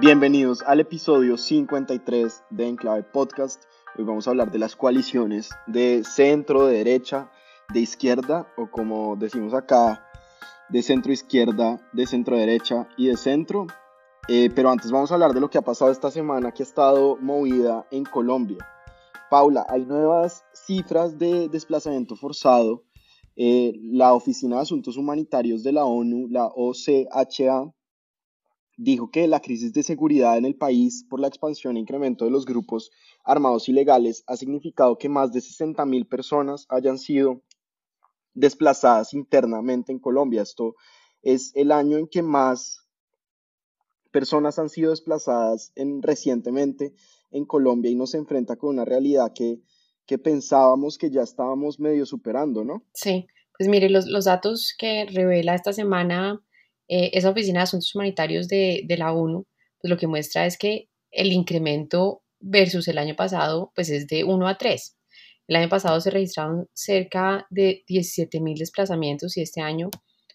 Bienvenidos al episodio 53 de Enclave Podcast. Hoy vamos a hablar de las coaliciones de centro, de derecha, de izquierda o como decimos acá, de centro izquierda, de centro derecha y de centro. Eh, pero antes vamos a hablar de lo que ha pasado esta semana que ha estado movida en Colombia. Paula, hay nuevas cifras de desplazamiento forzado. Eh, la Oficina de Asuntos Humanitarios de la ONU, la OCHA, dijo que la crisis de seguridad en el país por la expansión e incremento de los grupos armados ilegales ha significado que más de 60.000 personas hayan sido desplazadas internamente en Colombia. Esto es el año en que más personas han sido desplazadas en, recientemente en Colombia y nos enfrenta con una realidad que, que pensábamos que ya estábamos medio superando, ¿no? Sí, pues mire, los, los datos que revela esta semana eh, esa Oficina de Asuntos Humanitarios de, de, la ONU, pues lo que muestra es que el incremento versus el año pasado, pues es de 1 a 3. El año pasado se registraron cerca de 17.000 desplazamientos y este año,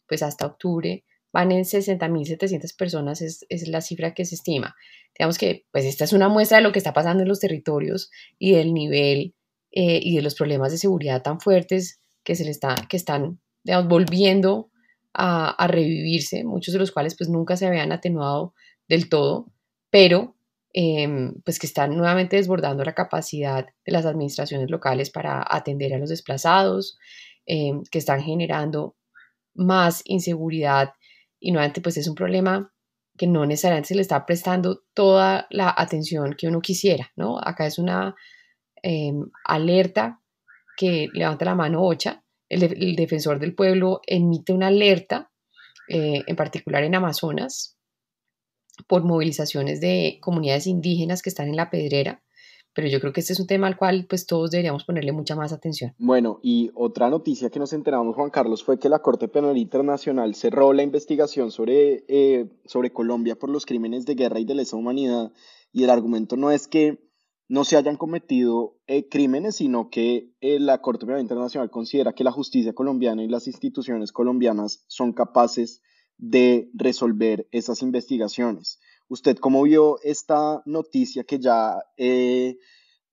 pues hasta octubre, van en 60.700 personas, es, es, la cifra que se estima. Digamos que, pues esta es una muestra de lo que está pasando en los territorios y del nivel eh, y de los problemas de seguridad tan fuertes que, se le está, que están, digamos, volviendo a, revivirse, muchos de los cuales pues nunca se habían atenuado del todo, pero em, pues que están nuevamente desbordando la capacidad de las administraciones locales para atender a los desplazados, em, que están generando más inseguridad y nuevamente pues es un problema que no necesariamente se le está prestando toda la atención que uno quisiera, ¿no? Acá es una em, alerta que levanta la mano Ocha, el, defensor del pueblo emite una alerta, eh, en particular en Amazonas, por movilizaciones de comunidades indígenas que están en la pedrera, pero yo creo que este es un tema al cual pues todos deberíamos ponerle mucha más atención. Bueno, y otra noticia que nos enteramos, Juan Carlos, fue que la Corte Penal Internacional cerró la investigación sobre, eh, sobre Colombia por los crímenes de guerra y de lesa humanidad, y el argumento no es que no se hayan cometido eh, crímenes, sino que eh, la Corte Penal Internacional considera que la justicia colombiana y las instituciones colombianas son capaces de resolver esas investigaciones. ¿Usted cómo vio esta noticia que ya eh,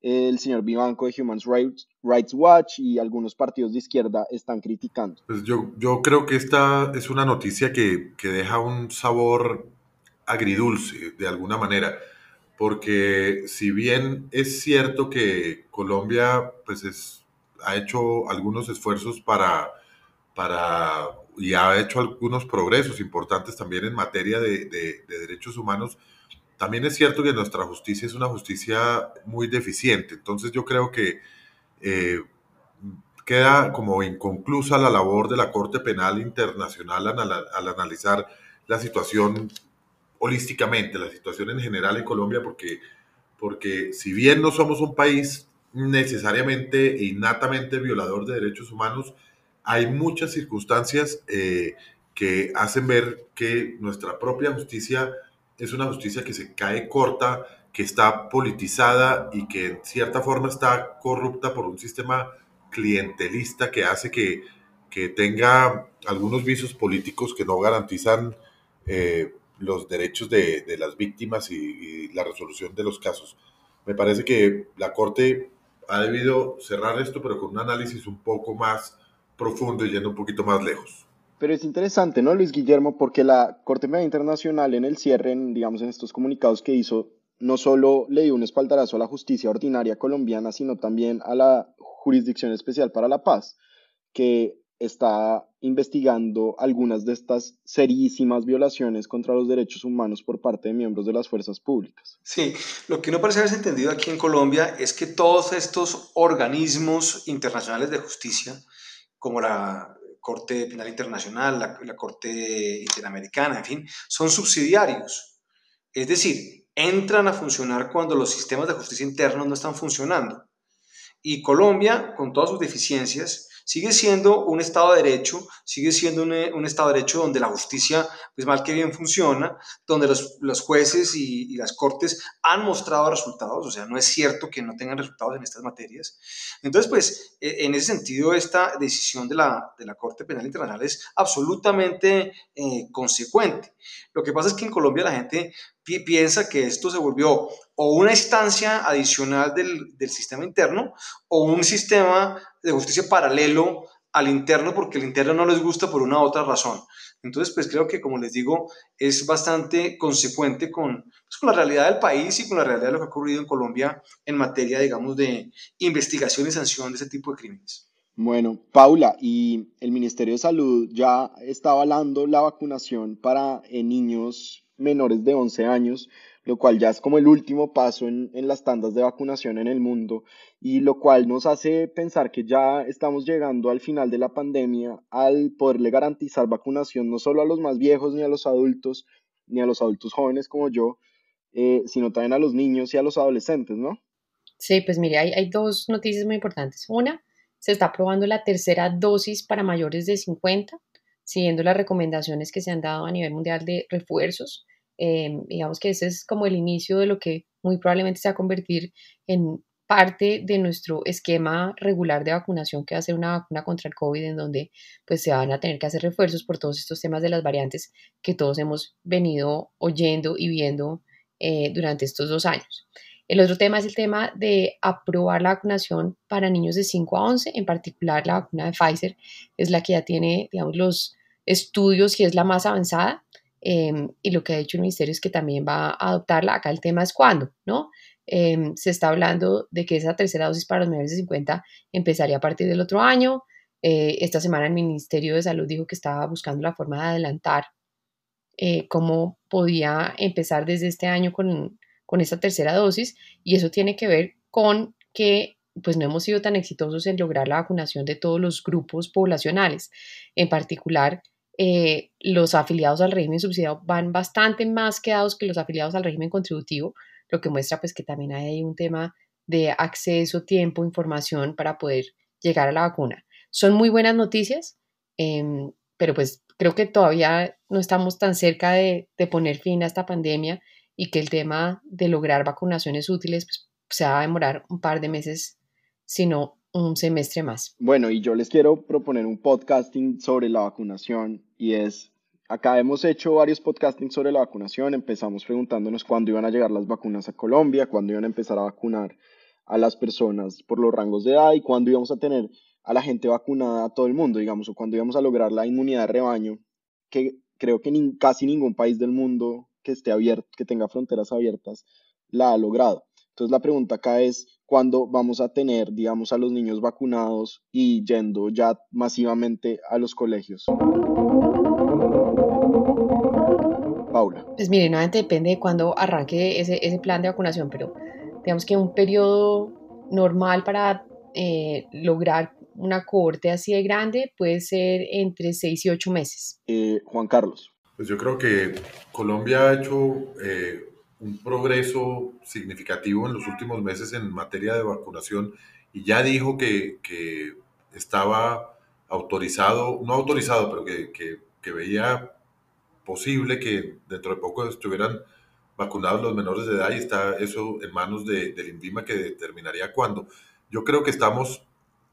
el señor Vivanco de Human Rights, Watch y algunos partidos de izquierda están criticando? Pues yo, yo creo que esta es una noticia que, que deja un sabor agridulce, de alguna manera porque si bien es cierto que Colombia pues es, ha hecho algunos esfuerzos para, para y ha hecho algunos progresos importantes también en materia de, de, derechos humanos, también es cierto que nuestra justicia es una justicia muy deficiente. Entonces yo creo que eh, queda como inconclusa la labor de la Corte Penal Internacional al, al analizar la situación holísticamente la situación en general en Colombia, porque, porque si bien no somos un país necesariamente e innatamente violador de derechos humanos, hay muchas circunstancias eh, que hacen ver que nuestra propia justicia es una justicia que se cae corta, que está politizada y que en cierta forma está corrupta por un sistema clientelista que hace que, que tenga algunos visos políticos que no garantizan eh, los derechos de, de las víctimas y, la resolución de los casos. Me parece que la Corte ha debido cerrar esto, pero con un análisis un poco más profundo y yendo un poquito más lejos. Pero es interesante, ¿no, Luis Guillermo? Porque la Corte Penal Internacional en el cierre, digamos, en estos comunicados que hizo, no solo le dio un espaldarazo a la justicia ordinaria colombiana, sino también a la Jurisdicción Especial para la Paz, que está investigando algunas de estas serísimas violaciones contra los derechos humanos por parte de miembros de las fuerzas públicas. Sí, lo que no parece haberse entendido aquí en Colombia es que todos estos organismos internacionales de justicia, como la Corte Penal Internacional, la, la Corte Interamericana, en fin, son subsidiarios. Es decir, entran a funcionar cuando los sistemas de justicia internos no están funcionando. Y Colombia, con todas sus deficiencias, sigue siendo un Estado de Derecho, sigue siendo un, un, Estado de Derecho donde la justicia, pues mal que bien funciona, donde los, los jueces y, y, las cortes han mostrado resultados, o sea, no es cierto que no tengan resultados en estas materias. Entonces, pues, e, en ese sentido, esta decisión de la, de la Corte Penal Internacional es absolutamente eh, consecuente. Lo que pasa es que en Colombia la gente pi piensa que esto se volvió o una instancia adicional del, del sistema interno o un sistema de justicia paralelo al interno porque el interno no les gusta por una u otra razón. Entonces, pues creo que, como les digo, es bastante consecuente con, pues, con, la realidad del país y con la realidad de lo que ha ocurrido en Colombia en materia, digamos, de investigación y sanción de ese tipo de crímenes. Bueno, Paula, y el Ministerio de Salud ya está avalando la vacunación para eh, niños menores de 11 años lo cual ya es como el último paso en, las tandas de vacunación en el mundo y lo cual nos hace pensar que ya estamos llegando al final de la pandemia al poderle garantizar vacunación no solo a los más viejos ni a los adultos, ni a los adultos jóvenes como yo, eh, sino también a los niños y a los adolescentes, ¿no? Sí, pues mire, hay, hay dos noticias muy importantes. Una, se está aprobando la tercera dosis para mayores de 50, siguiendo las recomendaciones que se han dado a nivel mundial de refuerzos. Eh, digamos que ese es como el inicio de lo que muy probablemente se va a convertir en parte de nuestro esquema regular de vacunación, que va a ser una vacuna contra el COVID, en donde pues se van a tener que hacer refuerzos por todos estos temas de las variantes que todos hemos venido oyendo y viendo eh, durante estos dos años. El otro tema es el tema de aprobar la vacunación para niños de 5 a 11, en particular la vacuna de Pfizer, es la que ya tiene, digamos, los estudios y es la más avanzada. Eh, y lo que ha dicho el ministerio es que también va a adoptarla. Acá el tema es cuándo, ¿no? Eh, se está hablando de que esa tercera dosis para los menores de 50 empezaría a partir del otro año. Eh, esta semana el Ministerio de Salud dijo que estaba buscando la forma de adelantar eh, cómo podía empezar desde este año con, con esta tercera dosis y eso tiene que ver con que pues no hemos sido tan exitosos en lograr la vacunación de todos los grupos poblacionales. En particular, eh, los afiliados al régimen subsidiado van bastante más quedados que los afiliados al régimen contributivo, lo que muestra pues que también hay un tema de acceso, tiempo, información para poder llegar a la vacuna. Son muy buenas noticias, eh, pero pues creo que todavía no estamos tan cerca de, de, poner fin a esta pandemia y que el tema de lograr vacunaciones útiles pues, se va a demorar un par de meses, sino un semestre más. Bueno, y yo les quiero proponer un podcasting sobre la vacunación y es, acá hemos hecho varios podcasting sobre la vacunación, empezamos preguntándonos cuándo iban a llegar las vacunas a Colombia, cuándo iban a empezar a vacunar a las personas por los rangos de edad y cuándo íbamos a tener a la gente vacunada a todo el mundo, digamos, o cuándo íbamos a lograr la inmunidad de rebaño, que creo que ni, casi ningún país del mundo que esté abierto, que tenga fronteras abiertas, la ha logrado. Entonces la pregunta acá es, ¿cuándo vamos a tener, digamos, a los niños vacunados y yendo ya masivamente a los colegios? Paula. Pues mire, nuevamente depende de cuándo arranque ese, ese plan de vacunación, pero digamos que un periodo normal para eh, lograr una cohorte así de grande puede ser entre 6 y 8 meses. Eh, Juan Carlos. Pues yo creo que Colombia ha hecho eh, un progreso significativo en los últimos meses en materia de vacunación y ya dijo que, que estaba autorizado, no autorizado, pero que, que, que, veía posible que dentro de poco estuvieran vacunados los menores de edad y está eso en manos de, del INVIMA que determinaría cuándo. Yo creo que estamos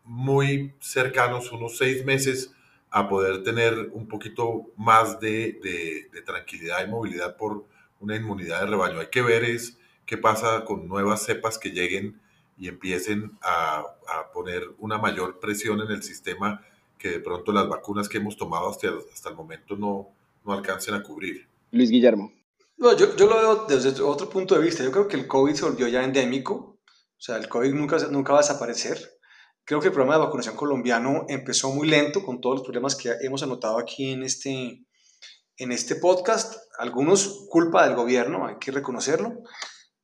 muy cercanos, unos seis meses, a poder tener un poquito más de, de, de tranquilidad y movilidad por, una inmunidad de rebaño. Hay que ver es qué pasa con nuevas cepas que lleguen y empiecen a, a, poner una mayor presión en el sistema que de pronto las vacunas que hemos tomado hasta, hasta el momento no, no alcancen a cubrir. Luis Guillermo. No, yo, yo, lo veo desde otro punto de vista. Yo creo que el COVID se volvió ya endémico. O sea, el COVID nunca, nunca va a desaparecer. Creo que el programa de vacunación colombiano empezó muy lento con todos los problemas que hemos anotado aquí en este, en este podcast, algunos culpa del gobierno, hay que reconocerlo,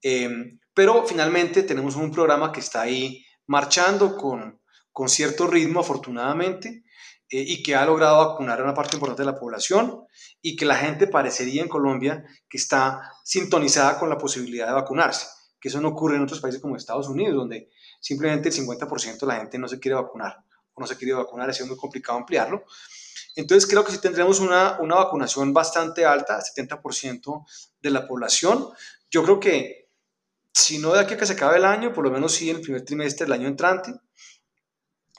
eh, pero finalmente tenemos un programa que está ahí marchando con, con cierto ritmo, afortunadamente, eh, y que ha logrado vacunar a una parte importante de la población y que la gente parecería en Colombia que está sintonizada con la posibilidad de vacunarse, que eso no ocurre en otros países como Estados Unidos, donde simplemente el 50% de la gente no se quiere vacunar o no se quiere vacunar, ha sido muy complicado ampliarlo. Entonces creo que sí tendremos una, una vacunación bastante alta, 70% de la población. Yo creo que si no de aquí a que se acabe el año, por lo menos sí en el primer trimestre del año entrante,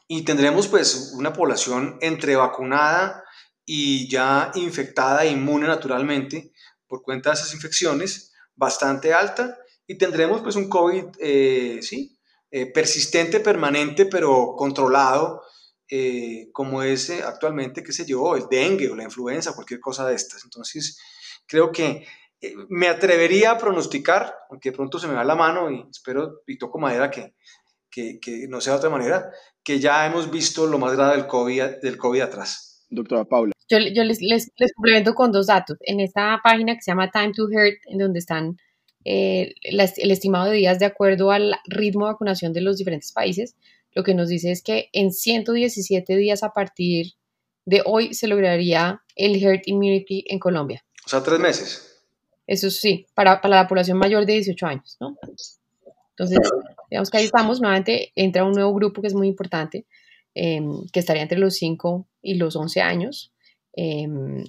y tendremos pues una población entre vacunada y ya infectada e inmune naturalmente por cuenta de esas infecciones bastante alta y tendremos pues un COVID, eh, sí, eh, persistente, permanente, pero controlado, eh, como es actualmente, qué sé yo, el dengue o la influenza, cualquier cosa de estas. Entonces, creo que me atrevería a pronosticar, aunque de pronto se me va la mano y espero y toco madera que, que, que no sea de otra manera, que ya hemos visto lo más grave del COVID, del COVID atrás. Doctora Paula. Yo, yo les, les, les, complemento con dos datos. En esta página que se llama Time to Hurt, en donde están eh, el estimado de días de acuerdo al ritmo de vacunación de los diferentes países, lo que nos dice es que en 117 días a partir de hoy se lograría el herd immunity en Colombia. O sea, tres meses. Eso sí, para, para la población mayor de 18 años, ¿no? Entonces, digamos que ahí estamos, nuevamente entra un nuevo grupo que es muy importante, em, que estaría entre los 5 y los 11 años. Em,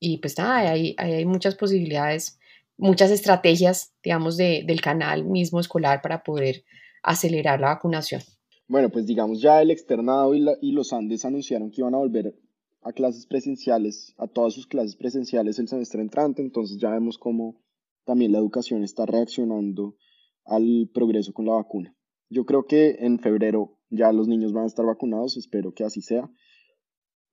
y pues nada, hay, hay muchas posibilidades, muchas estrategias, digamos, de, del canal mismo escolar para poder acelerar la vacunación. Bueno, pues digamos, ya el externado y, y los Andes anunciaron que iban a volver a clases presenciales, a todas sus clases presenciales el semestre entrante, entonces ya vemos cómo también la educación está reaccionando al progreso con la vacuna. Yo creo que en febrero ya los niños van a estar vacunados, espero que así sea.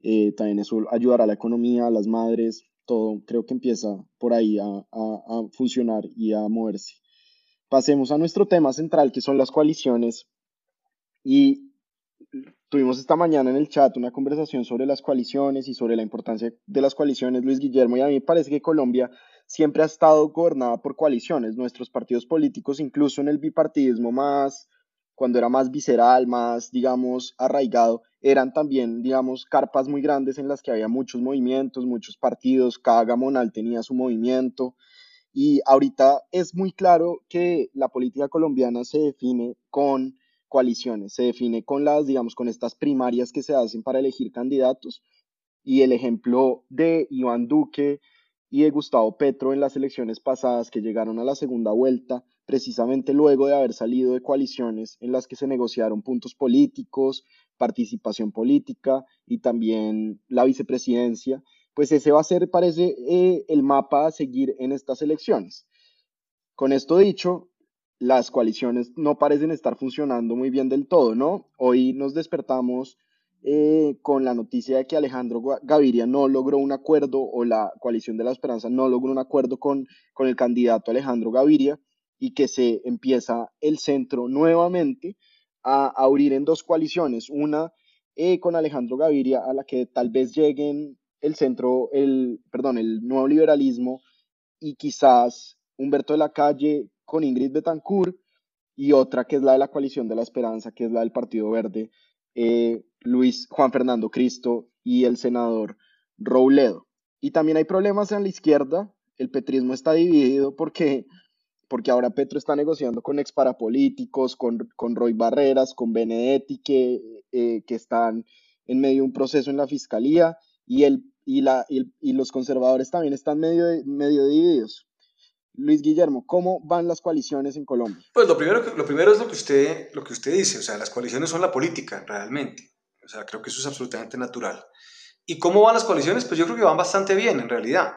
Eh, también eso ayudará a la economía, a las madres, todo creo que empieza por ahí a, a, funcionar y a moverse. Pasemos a nuestro tema central, que son las coaliciones. Y tuvimos esta mañana en el chat una conversación sobre las coaliciones y sobre la importancia de las coaliciones, Luis Guillermo, y a mí me parece que Colombia siempre ha estado gobernada por coaliciones. Nuestros partidos políticos, incluso en el bipartidismo más, cuando era más visceral, más, digamos, arraigado, eran también, digamos, carpas muy grandes en las que había muchos movimientos, muchos partidos, cada gamonal tenía su movimiento. Y ahorita es muy claro que la política colombiana se define con coaliciones, se define con las, digamos, con estas primarias que se hacen para elegir candidatos. Y el ejemplo de Iván Duque, y de Gustavo Petro en las elecciones pasadas que llegaron a la segunda vuelta, precisamente luego de haber salido de coaliciones en las que se negociaron puntos políticos, participación política y también la vicepresidencia, pues ese va a ser, parece, eh, el mapa a seguir en estas elecciones. Con esto dicho, las coaliciones no parecen estar funcionando muy bien del todo, ¿no? Hoy nos despertamos eh, con la noticia de que Alejandro Gaviria no logró un acuerdo o la coalición de la esperanza no logró un acuerdo con, con el candidato Alejandro Gaviria y que se empieza el centro nuevamente a, abrir en dos coaliciones, una eh, con Alejandro Gaviria a la que tal vez lleguen el centro, el, perdón, el nuevo liberalismo y quizás Humberto de la Calle con Ingrid Betancourt y otra que es la de la coalición de la esperanza, que es la del Partido Verde, eh, Luis Juan Fernando Cristo y el senador Rouledo. Y también hay problemas en la izquierda, el petrismo está dividido porque, porque ahora Petro está negociando con exparapolíticos, con, con Roy Barreras, con Benedetti, que, eh, que están en medio de un proceso en la fiscalía, y, el, y, la, y, los conservadores también están medio, medio divididos. Luis Guillermo, ¿cómo van las coaliciones en Colombia? Pues lo primero, lo primero es lo que, usted, lo que usted dice, o sea, las coaliciones son la política, realmente. O sea, creo que eso es absolutamente natural. ¿Y cómo van las coaliciones? Pues yo creo que van bastante bien, en realidad,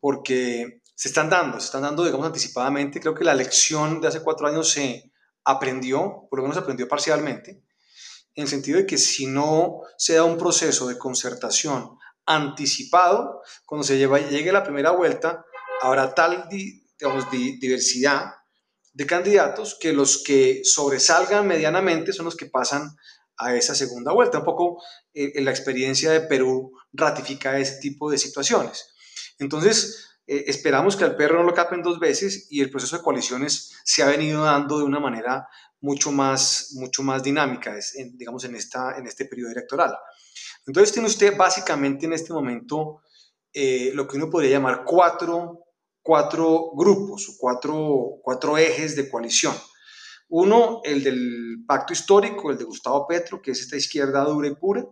porque se están dando, se están dando, digamos, anticipadamente. Creo que la lección de hace cuatro años se aprendió, por lo menos aprendió parcialmente, en el sentido de que si no se da un proceso de concertación anticipado, cuando se lleva, llegue la primera vuelta, habrá tal digamos, diversidad de candidatos que los que sobresalgan medianamente son los que pasan a esa segunda vuelta. Un poco eh, la experiencia de Perú ratifica ese tipo de situaciones. Entonces, eh, esperamos que al perro no lo capen dos veces y el proceso de coaliciones se ha venido dando de una manera mucho más, mucho más dinámica, digamos, en, esta, en este periodo electoral. Entonces tiene usted básicamente en este momento eh, lo que uno podría llamar cuatro, cuatro grupos o cuatro, cuatro ejes de coalición. Uno, el del pacto histórico, el de Gustavo Petro, que es esta izquierda dura y pura,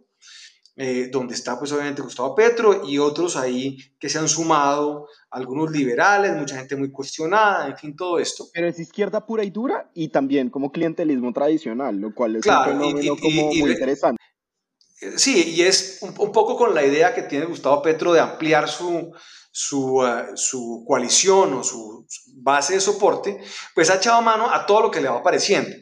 eh, donde está pues obviamente Gustavo Petro y otros ahí que se han sumado, algunos liberales, mucha gente muy cuestionada, en fin, todo esto. Pero es izquierda pura y dura y también como clientelismo tradicional, lo cual es un fenómeno como muy interesante. Sí, y es un, poco con la idea que tiene Gustavo Petro de ampliar su, su, eh, su, coalición o su base de soporte, pues ha echado mano a todo lo que le va apareciendo.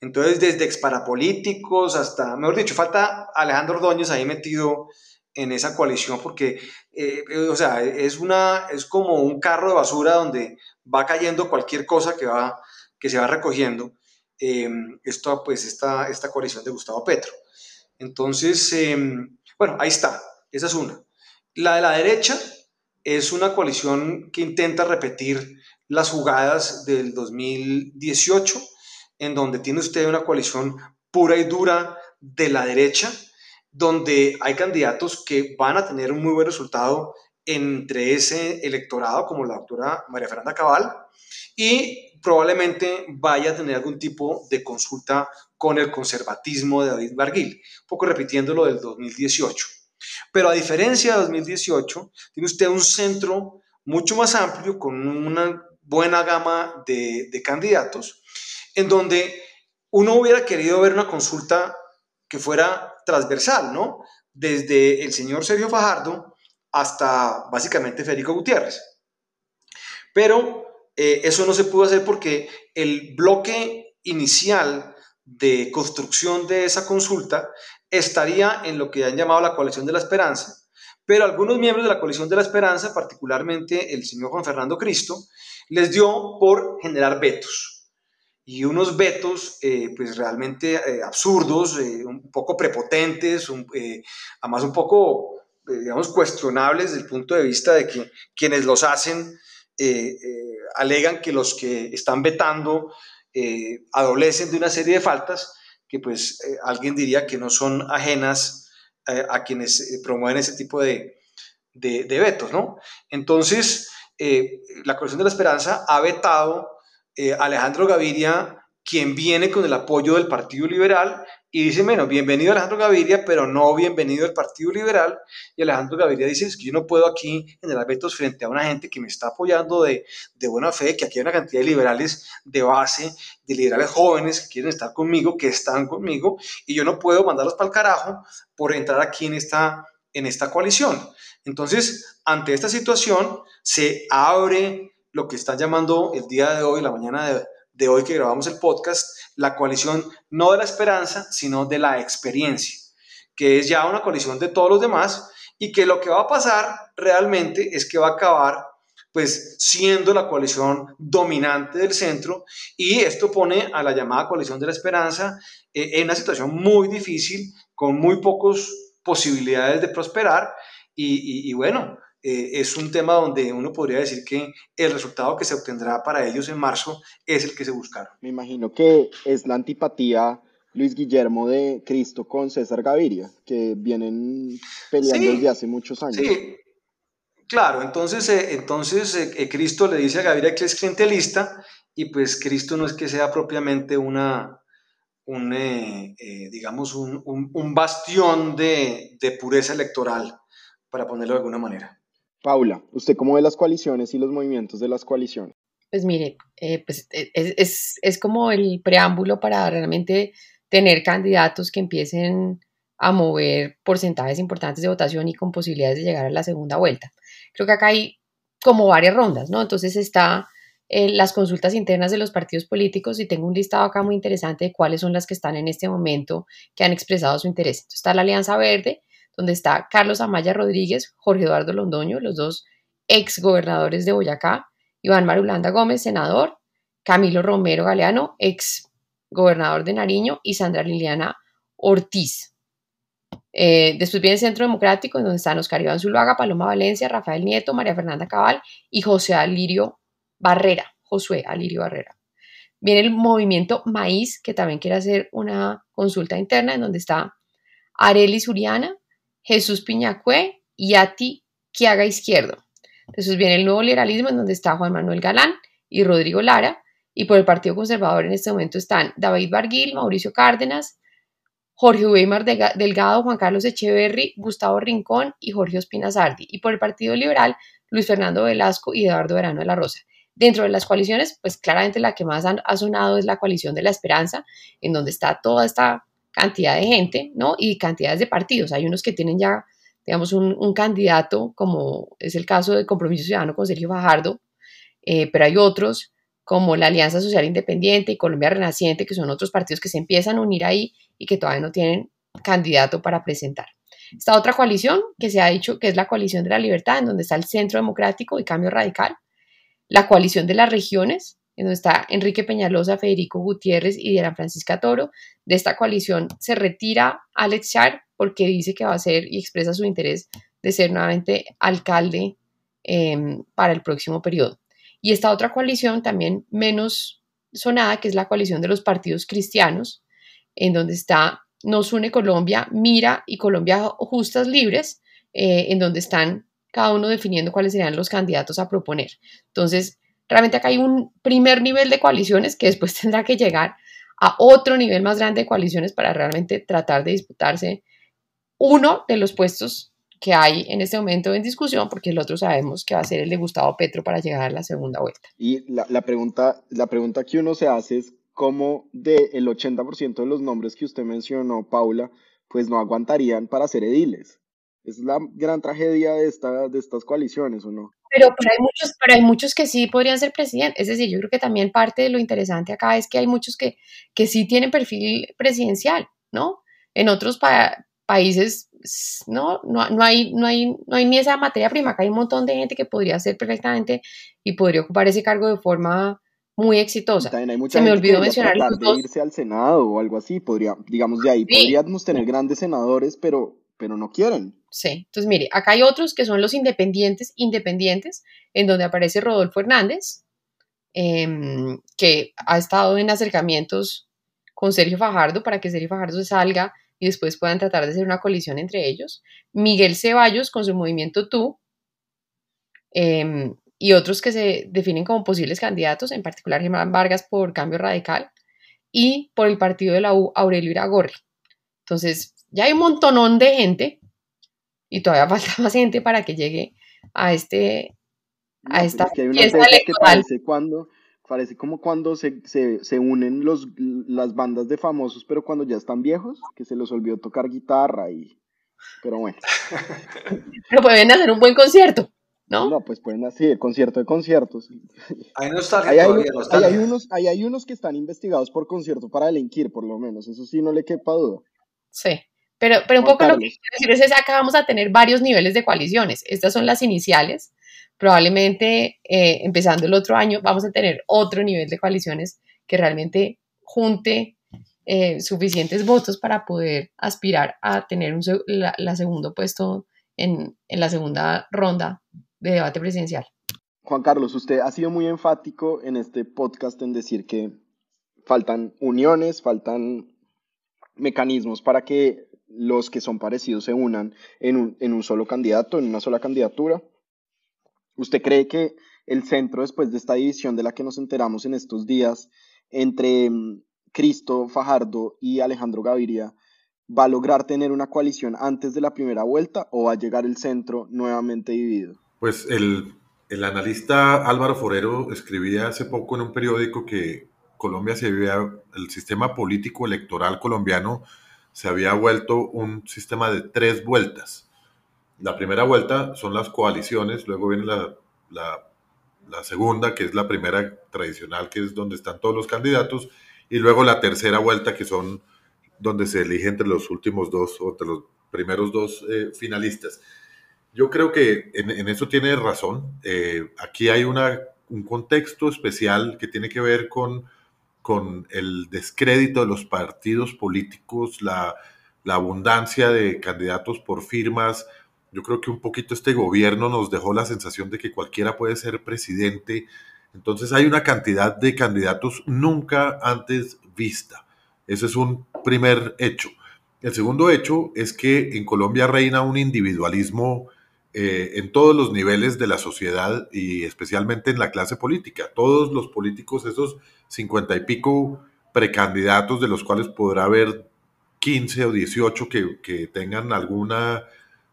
Entonces, desde exparapolíticos hasta, mejor dicho, falta Alejandro Ordóñez ahí metido en esa coalición porque, eh, o sea, es, una, es como un carro de basura donde va cayendo cualquier cosa que, va, que se va recogiendo. Eh, esto, pues, esta, esta coalición de Gustavo Petro. Entonces, em, bueno, ahí está, esa es una. La de la derecha es una coalición que intenta repetir las jugadas del 2018, en donde tiene usted una coalición pura y dura de la derecha, donde hay candidatos que van a tener un muy buen resultado entre ese electorado, como la doctora María Fernanda Cabal, y probablemente vaya a tener algún tipo de consulta con el conservatismo de David Barguil, un poco repitiendo lo del 2018. Pero a diferencia de 2018, tiene usted un centro mucho más amplio, con una buena gama de, candidatos, en donde uno hubiera querido ver una consulta que fuera transversal, ¿no? Desde el señor Sergio Fajardo hasta básicamente Federico Gutiérrez. Pero eh, eso no se pudo hacer porque el bloque inicial de construcción de esa consulta estaría en lo que han llamado la coalición de la esperanza, pero algunos miembros de la coalición de la esperanza, particularmente el señor Juan Fernando Cristo, les dio por generar vetos. Y unos vetos eh, pues realmente eh, absurdos, eh, un poco prepotentes, además un poco, digamos, cuestionables desde el punto de vista de que quienes los hacen alegan que los que están vetando adolecen de una serie de faltas que pues eh, alguien diría que no son ajenas eh, a quienes promueven ese tipo de, de, de vetos, ¿no? Entonces, la Coalición de la Esperanza ha vetado a Alejandro Gaviria, quien viene con el apoyo del Partido Liberal y dice, bueno, bienvenido Alejandro Gaviria, pero no bienvenido el Partido Liberal. Y Alejandro Gaviria dice, es que yo no puedo aquí generar vetos frente a una gente que me está apoyando de, de buena fe, que aquí hay una cantidad de liberales de base, de liberales jóvenes que quieren estar conmigo, que están conmigo, y yo no puedo mandarlos para el carajo por entrar aquí en esta, en esta coalición. Entonces, ante esta situación, se abre lo que están llamando el día de hoy, la mañana de de hoy que grabamos el podcast, la coalición no de la esperanza, sino de la experiencia, que es ya una coalición de todos los demás y que lo que va a pasar realmente es que va a acabar pues siendo la coalición dominante del centro y esto pone a la llamada coalición de la esperanza eh, en una situación muy difícil, con muy pocas posibilidades de prosperar y bueno, eh, es un tema donde uno podría decir que el resultado que se obtendrá para ellos en marzo es el que se buscaron. Me imagino que es la antipatía Luis Guillermo de Cristo con César Gaviria, que vienen peleando desde hace muchos años. Sí, claro, entonces, eh, entonces eh, Cristo le dice a Gaviria que es clientelista y pues Cristo no es que sea propiamente una, un, digamos, un, un, bastión de, de pureza electoral, para ponerlo de alguna manera. Paula, ¿usted cómo ve las coaliciones y los movimientos de las coaliciones? Pues mire, eh, pues e, es, es, como el preámbulo para realmente tener candidatos que empiecen a mover porcentajes importantes de votación y con posibilidades de llegar a la segunda vuelta. Creo que acá hay como varias rondas, ¿no? Entonces está eh, las consultas internas de los partidos políticos y tengo un listado acá muy interesante de cuáles son las que están en este momento que han expresado su interés. Entonces está la Alianza Verde, donde está Carlos Amaya Rodríguez, Jorge Eduardo Londoño, los dos ex gobernadores de Boyacá, Iván Marulanda Gómez, senador, Camilo Romero Galeano, ex gobernador de Nariño, y Sandra Liliana Ortiz. Eh, después viene el Centro Democrático, en donde están Oscar Iván Zuluaga, Paloma Valencia, Rafael Nieto, María Fernanda Cabal y José Alirio Barrera. Josué Alirio Barrera. Viene el movimiento Maíz, que también quiere hacer una consulta interna, en donde está Arelis Uriana, Jesús Piñacue y Ati Quiaga Izquierdo. Entonces viene el nuevo liberalismo en donde está Juan Manuel Galán y Rodrigo Lara. Y por el Partido Conservador en este momento están David Barguil, Mauricio Cárdenas, Jorge Weimar Delgado, Juan Carlos Echeverry, Gustavo Rincón y Jorge Ospina Sardi. Y por el Partido Liberal, Luis Fernando Velasco y Eduardo Verano de la Rosa. Dentro de las coaliciones, pues claramente la que más ha sonado es la coalición de la esperanza, en donde está toda esta cantidad de gente, ¿no? Y cantidades de partidos. Hay unos que tienen ya, digamos, un, candidato, como es el caso de Compromiso Ciudadano con Sergio Fajardo, eh, pero hay otros como la Alianza Social Independiente y Colombia Renaciente, que son otros partidos que se empiezan a unir ahí y que todavía no tienen candidato para presentar. Esta otra coalición que se ha dicho que es la coalición de la libertad, en donde está el Centro Democrático y Cambio Radical, la coalición de las regiones, en donde está Enrique Peñalosa, Federico Gutiérrez y Diana Francisca Toro. De esta coalición se retira Alex Char porque dice que va a ser y expresa su interés de ser nuevamente alcalde em, para el próximo periodo. Y esta otra coalición, también menos sonada, que es la coalición de los partidos cristianos, en donde está Nos Une Colombia, Mira y Colombia Justas Libres, eh, en donde están cada uno definiendo cuáles serían los candidatos a proponer. Entonces, realmente acá hay un primer nivel de coaliciones que después tendrá que llegar a otro nivel más grande de coaliciones para realmente tratar de disputarse uno de los puestos que hay en este momento en discusión, porque el otro sabemos que va a ser el de Gustavo Petro para llegar a la segunda vuelta. Y la, pregunta, la pregunta que uno se hace es cómo del el 80% de los nombres que usted mencionó, Paula, pues no aguantarían para ser ediles. Es la gran tragedia de, esta, de estas coaliciones, ¿o no? Pero, pero, hay muchos, pero hay muchos que sí podrían ser presidentes. Es decir, yo creo que también parte de lo interesante acá es que hay muchos que, que sí tienen perfil presidencial, ¿no? En otros países no, no, no, hay, no, hay, no hay ni esa materia prima, acá hay un montón de gente que podría ser perfectamente y podría ocupar ese cargo de forma muy exitosa. Se me olvidó mencionar de irse al Senado o algo así, podría, digamos, de ahí podríamos tener grandes senadores, pero, pero no quieren. Sí, entonces mire, acá hay otros que son los independientes, independientes, en donde aparece Rodolfo Hernández, em, que ha estado en acercamientos con Sergio Fajardo para que Sergio Fajardo salga y después puedan tratar de hacer una colisión entre ellos. Miguel Ceballos con su movimiento Tú em, y otros que se definen como posibles candidatos, en particular Germán Vargas por Cambio Radical y por el partido de la U, Aurelio Iragorri. Entonces, ya hay un montonón de gente y todavía falta más gente para que llegue a este a esta fiesta electoral. cuando parece como cuando se, se, se, unen los, las bandas de famosos, pero cuando ya están viejos, que se les olvidó tocar guitarra y... Pero bueno. pero pueden hacer un buen concierto, ¿no? No, pues pueden hacer concierto de conciertos. Ahí no está, hay, hay, unos, hay, hay unos que están investigados por concierto para delinquir, por lo menos. Eso sí, no le quepa duda. Sí. Pero, pero un poco lo que quiero decir es que acá vamos a tener varios niveles de coaliciones. Estas son las iniciales probablemente eh, empezando el otro año vamos a tener otro nivel de coaliciones que realmente junte eh, suficientes votos para poder aspirar a tener un la, segundo puesto en, en la segunda ronda de debate presidencial. Juan Carlos, usted ha sido muy enfático en este podcast en decir que faltan uniones, faltan mecanismos para que los que son parecidos se unan en un, en un solo candidato, en una sola candidatura. ¿Usted cree que el centro, después de esta división de la que nos enteramos en estos días entre mm, Cristo Fajardo y Alejandro Gaviria, va a lograr tener una coalición antes de la primera vuelta o va a llegar el centro nuevamente dividido? Pues el, el analista Álvaro Forero escribía hace poco en un periódico que Colombia se había, el sistema político electoral colombiano se había vuelto un sistema de tres vueltas la primera vuelta son las coaliciones, luego viene la, la, segunda, que es la primera tradicional, que es donde están todos los candidatos, y luego la tercera vuelta, que son donde se elige entre los últimos dos o entre los primeros dos eh, finalistas. Yo creo que en, eso tiene razón. Eh, aquí hay una, un contexto especial que tiene que ver con, con el descrédito de los partidos políticos, la, abundancia de candidatos por firmas, yo creo que un poquito este gobierno nos dejó la sensación de que cualquiera puede ser presidente. Entonces hay una cantidad de candidatos nunca antes vista. Ese es un primer hecho. El segundo hecho es que en Colombia reina un individualismo eh, en todos los niveles de la sociedad y especialmente en la clase política. Todos los políticos, esos cincuenta y pico precandidatos de los cuales podrá haber 15 o 18 que, tengan alguna,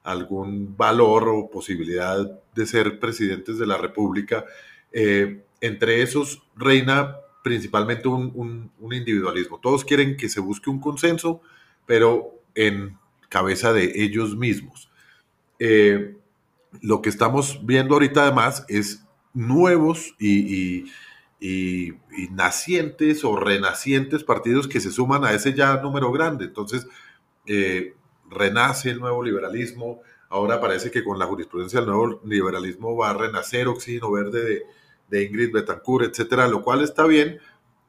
algún valor o posibilidad de ser presidentes de la República, eh, entre esos reina principalmente un, individualismo. Todos quieren que se busque un consenso, pero en cabeza de ellos mismos. Eh, lo que estamos viendo ahorita además es nuevos y, nacientes o renacientes partidos que se suman a ese ya número grande. Entonces, eh, renace el nuevo liberalismo. Ahora parece que con la jurisprudencia del nuevo liberalismo va a renacer Oxígeno Verde de, de Ingrid Betancourt, etcétera, lo cual está bien,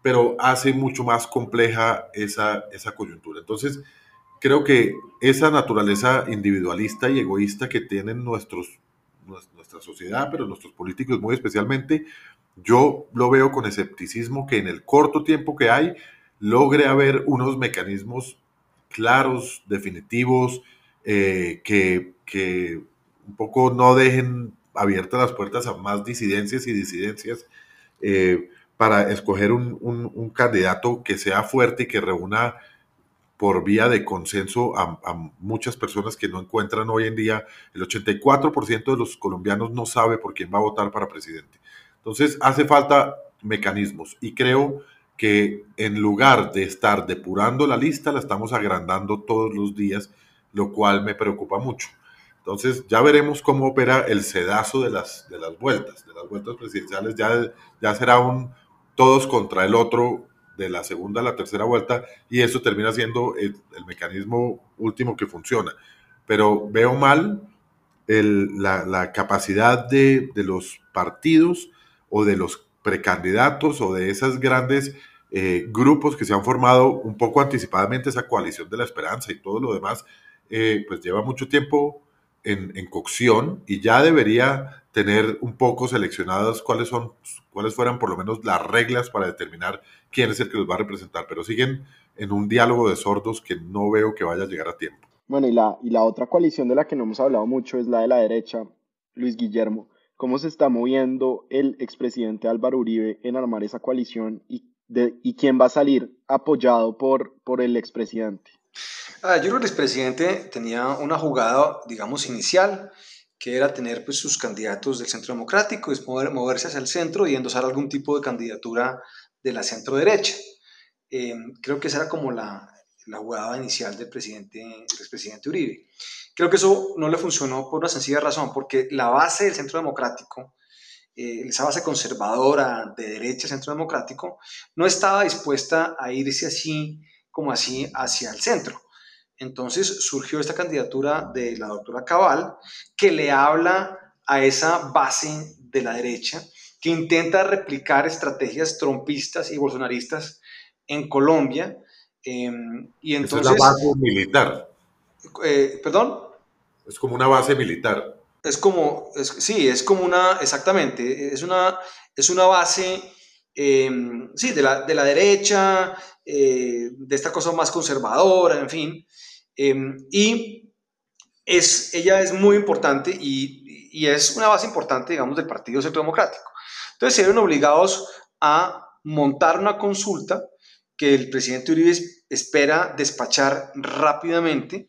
pero hace mucho más compleja esa, esa coyuntura. Entonces, creo que esa naturaleza individualista y egoísta que tienen nuestros, nuestra sociedad, pero nuestros políticos muy especialmente, yo lo veo con escepticismo que en el corto tiempo que hay logre haber unos mecanismos claros, definitivos, eh, que, que un poco no dejen abiertas las puertas a más disidencias y disidencias eh, para escoger un, candidato que sea fuerte y que reúna por vía de consenso a, muchas personas que no encuentran hoy en día. El 84% de los colombianos no sabe por quién va a votar para presidente. Entonces hace falta mecanismos y creo que en lugar de estar depurando la lista, la estamos agrandando todos los días, lo cual me preocupa mucho. Entonces ya veremos cómo opera el sedazo de las, de las vueltas, de las vueltas presidenciales. Ya, ya será un todos contra el otro de la segunda a la tercera vuelta y eso termina siendo el, mecanismo último que funciona. Pero veo mal la, capacidad de, los partidos o de los precandidatos o de esos grandes eh, grupos que se han formado un poco anticipadamente, esa coalición de la esperanza y todo lo demás, eh, pues lleva mucho tiempo en, cocción y ya debería tener un poco seleccionadas cuáles son, cuáles fueran por lo menos las reglas para determinar quién es el que los va a representar, pero siguen en un diálogo de sordos que no veo que vaya a llegar a tiempo. Bueno, y la, y la otra coalición de la que no hemos hablado mucho es la de la derecha, Luis Guillermo. ¿Cómo se está moviendo el expresidente Álvaro Uribe en armar esa coalición y, de, y quién va a salir apoyado por, por el expresidente? Ah, yo creo que el expresidente tenía una jugada, digamos, inicial, que era tener pues, sus candidatos del centro democrático, es mover, moverse hacia el centro y endosar algún tipo de candidatura de la centro derecha. Eh, creo que esa era como la, la jugada inicial del presidente, del expresidente Uribe. Creo que eso no le funcionó por una sencilla razón, porque la base del centro democrático, eh, esa base conservadora de derecha centro democrático, no estaba dispuesta a irse así como así hacia el centro. Entonces surgió esta candidatura de la doctora Cabal que le habla a esa base de la derecha que intenta replicar estrategias trompistas y bolsonaristas en Colombia. Em, y entonces, es la base militar. Eh, ¿Perdón? Es como una base militar. Es como, sí, es como una, exactamente, es una, es una base, em, sí, de la, de la derecha, eh, de esta cosa más conservadora, en fin. Em, y es, ella es muy importante y, y, es una base importante, digamos, del Partido Centro Democrático. Entonces se vieron obligados a montar una consulta que el presidente Uribe espera despachar rápidamente.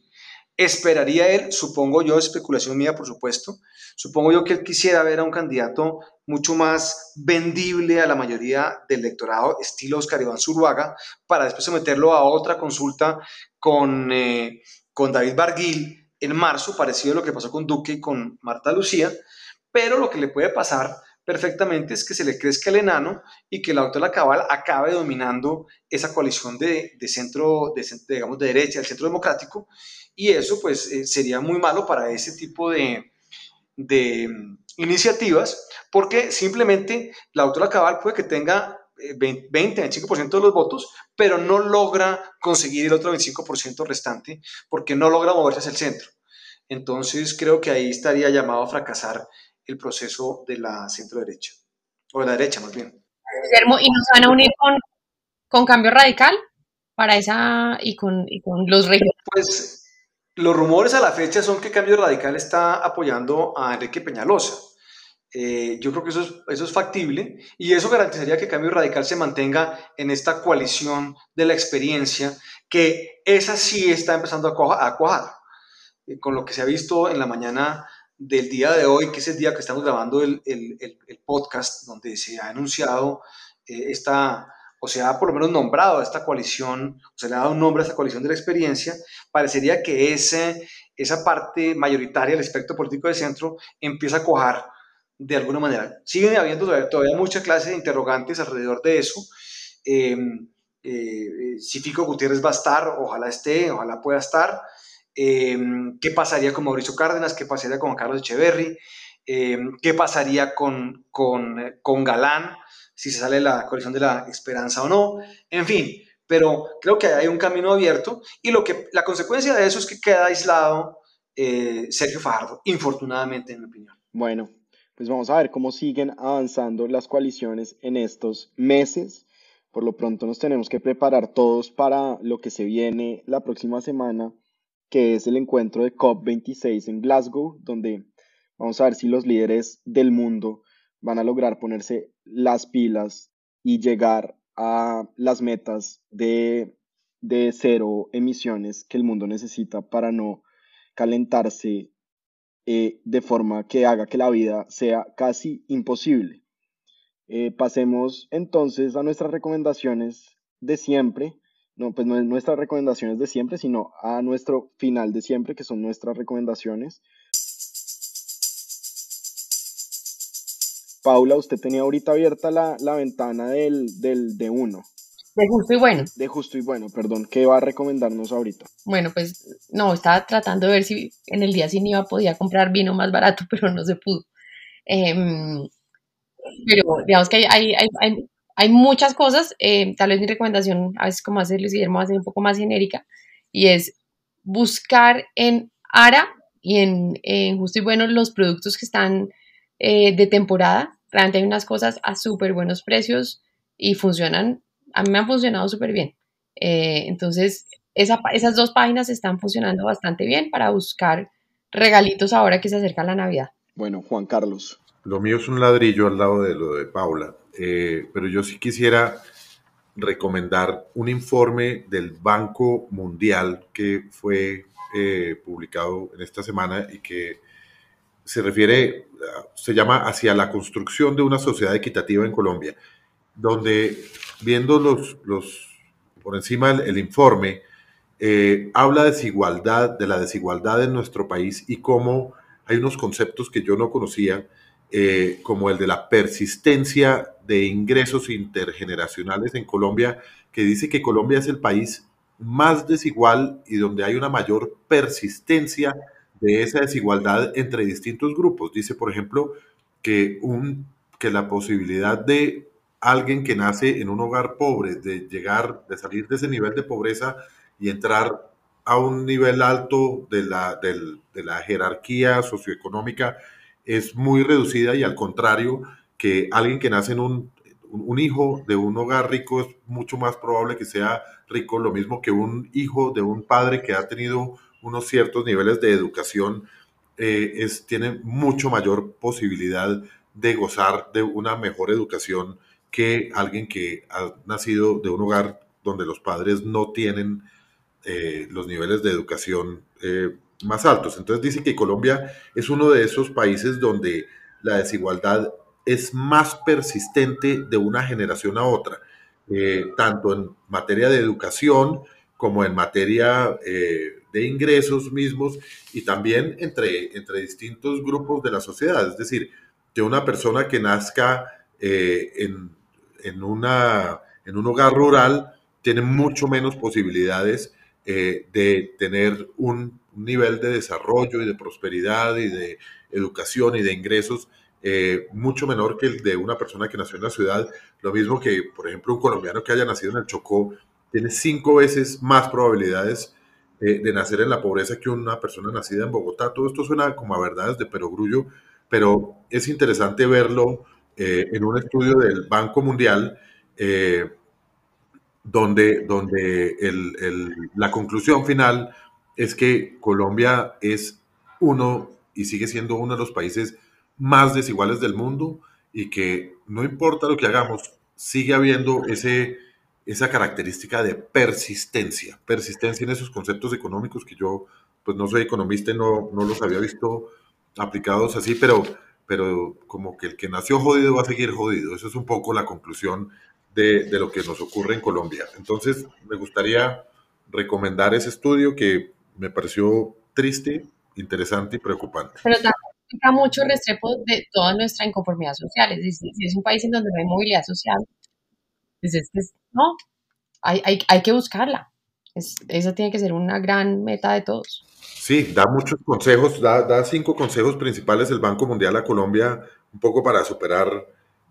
Esperaría él, supongo yo, especulación mía, por supuesto, supongo yo que él quisiera ver a un candidato mucho más vendible a la mayoría del electorado, estilo Oscar Iván Zuluaga, para después someterlo a otra consulta con, eh, con David Barguil en marzo, parecido a lo que pasó con Duque y con Marta Lucía, pero lo que le puede pasar perfectamente es que se le crezca el enano y que la doctora Cabal acabe dominando esa coalición de, centro, de, digamos, de derecha, del centro democrático, y eso pues eh, sería muy malo para ese tipo de, de iniciativas, porque simplemente la autora cabal puede que tenga 20, eh, 25% de los votos, pero no logra conseguir el otro 25% restante porque no logra moverse hacia el centro. Entonces creo que ahí estaría llamado a fracasar el proceso de la centro derecha, o de la derecha más bien. Guillermo, ¿y nos van a unir con, con cambio radical? para esa y con, y con los regionales? Pues los rumores a la fecha son que Cambio Radical está apoyando a Enrique Peñalosa. Eh, yo creo que eso es, factible y eso garantizaría que Cambio Radical se mantenga en esta coalición de la experiencia, que esa sí está empezando a, cuajar. Eh, con lo que se ha visto en la mañana del día de hoy, que es el día que estamos grabando el, podcast, donde se ha anunciado eh, esta, o se ha por lo menos nombrado a esta coalición, o se le ha dado un nombre a esta coalición de la experiencia, parecería que ese, esa parte mayoritaria del espectro político de centro empieza a cuajar de alguna manera. Siguen habiendo todavía, mucha clase de interrogantes alrededor de eso. Em, eh, eh, si Fico Gutiérrez va a estar, ojalá esté, ojalá pueda estar. Em, ¿Qué pasaría con Mauricio Cárdenas? ¿Qué pasaría con Carlos Echeverry? Em, ¿Qué pasaría con, con, con Galán? Si se sale la coalición de la esperanza o no. En fin, pero creo que hay un camino abierto y lo que, la consecuencia de eso es que queda aislado eh, Sergio Fajardo, infortunadamente, en mi opinión. Bueno, pues vamos a ver cómo siguen avanzando las coaliciones en estos meses. Por lo pronto nos tenemos que preparar todos para lo que se viene la próxima semana, que es el encuentro de COP26 en Glasgow, donde vamos a ver si los líderes del mundo van a lograr ponerse las pilas y llegar a las metas de, de cero emisiones que el mundo necesita para no calentarse eh, de forma que haga que la vida sea casi imposible. Eh, pasemos entonces a nuestras recomendaciones de siempre. No, pues no es nuestras recomendaciones de siempre, sino a nuestro final de siempre, que son nuestras recomendaciones. Paula, usted tenía ahorita abierta la, ventana del, del de uno. De justo y bueno. De justo y bueno, perdón. ¿Qué va a recomendarnos ahorita? Bueno, pues no, estaba tratando de ver si en el día sin IVA podía comprar vino más barato, pero no se pudo. Em, pero digamos que hay, hay, hay, hay muchas cosas. Em, tal vez mi recomendación, a veces como hace Luis Guillermo, va a ser un poco más genérica, y es buscar en ARA y en, en Justo y Bueno los productos que están eh, de temporada. Realmente hay unas cosas a súper buenos precios y funcionan a mí me han funcionado súper bien. Eh, entonces, esas dos páginas están funcionando bastante bien para buscar regalitos ahora que se acerca la Navidad. Bueno, Juan Carlos. Lo mío es un ladrillo al lado de lo de Paula, eh, pero yo sí quisiera recomendar un informe del Banco Mundial que fue eh, publicado en esta semana y que se refiere, se llama hacia la construcción de una sociedad equitativa en Colombia donde viendo los, los por encima el, informe, eh, habla de desigualdad, de la desigualdad en nuestro país y cómo hay unos conceptos que yo no conocía, eh, como el de la persistencia de ingresos intergeneracionales en Colombia, que dice que Colombia es el país más desigual y donde hay una mayor persistencia de esa desigualdad entre distintos grupos. Dice, por ejemplo, que, un, que la posibilidad de alguien que nace en un hogar pobre, de llegar, de salir de ese nivel de pobreza y entrar a un nivel alto de la, de la jerarquía socioeconómica es muy reducida y al contrario, que alguien que nace en un, un hijo de un hogar rico es mucho más probable que sea rico, lo mismo que un hijo de un padre que ha tenido unos ciertos niveles de educación, eh, es, tiene mucho mayor posibilidad de gozar de una mejor educación que alguien que ha nacido de un hogar donde los padres no tienen eh, los niveles de educación eh, más altos. Entonces dice que Colombia es uno de esos países donde la desigualdad es más persistente de una generación a otra, tanto en materia de educación como en materia de ingresos mismos y también entre, entre distintos grupos de la sociedad. Es decir, que una persona que nazca en en, una, en un hogar rural tiene mucho menos posibilidades eh, de tener un, nivel de desarrollo y de prosperidad y de educación y de ingresos eh, mucho menor que el de una persona que nació en la ciudad. Lo mismo que, por ejemplo, un colombiano que haya nacido en el Chocó tiene cinco veces más probabilidades eh, de nacer en la pobreza que una persona nacida en Bogotá. Todo esto suena como a verdades de perogrullo, pero es interesante verlo eh, en un estudio del Banco Mundial, eh, donde, donde la conclusión final es que Colombia es uno y sigue siendo uno de los países más desiguales del mundo y que no importa lo que hagamos, sigue habiendo ese, esa característica de persistencia, persistencia en esos conceptos económicos que yo pues no soy economista y no, no los había visto aplicados así, pero, pero como que el que nació jodido va a seguir jodido. Eso es un poco la conclusión de, de lo que nos ocurre en Colombia. Entonces, me gustaría recomendar ese estudio que me pareció triste, interesante y preocupante. Pero da mucho restrepo de toda nuestra inconformidad social. Es decir, si es un país en donde no hay movilidad social, pues es no, hay, hay, hay que buscarla. Es, esa tiene que ser una gran meta de todos. Sí, da muchos consejos, da, da cinco consejos principales el Banco Mundial a Colombia un poco para superar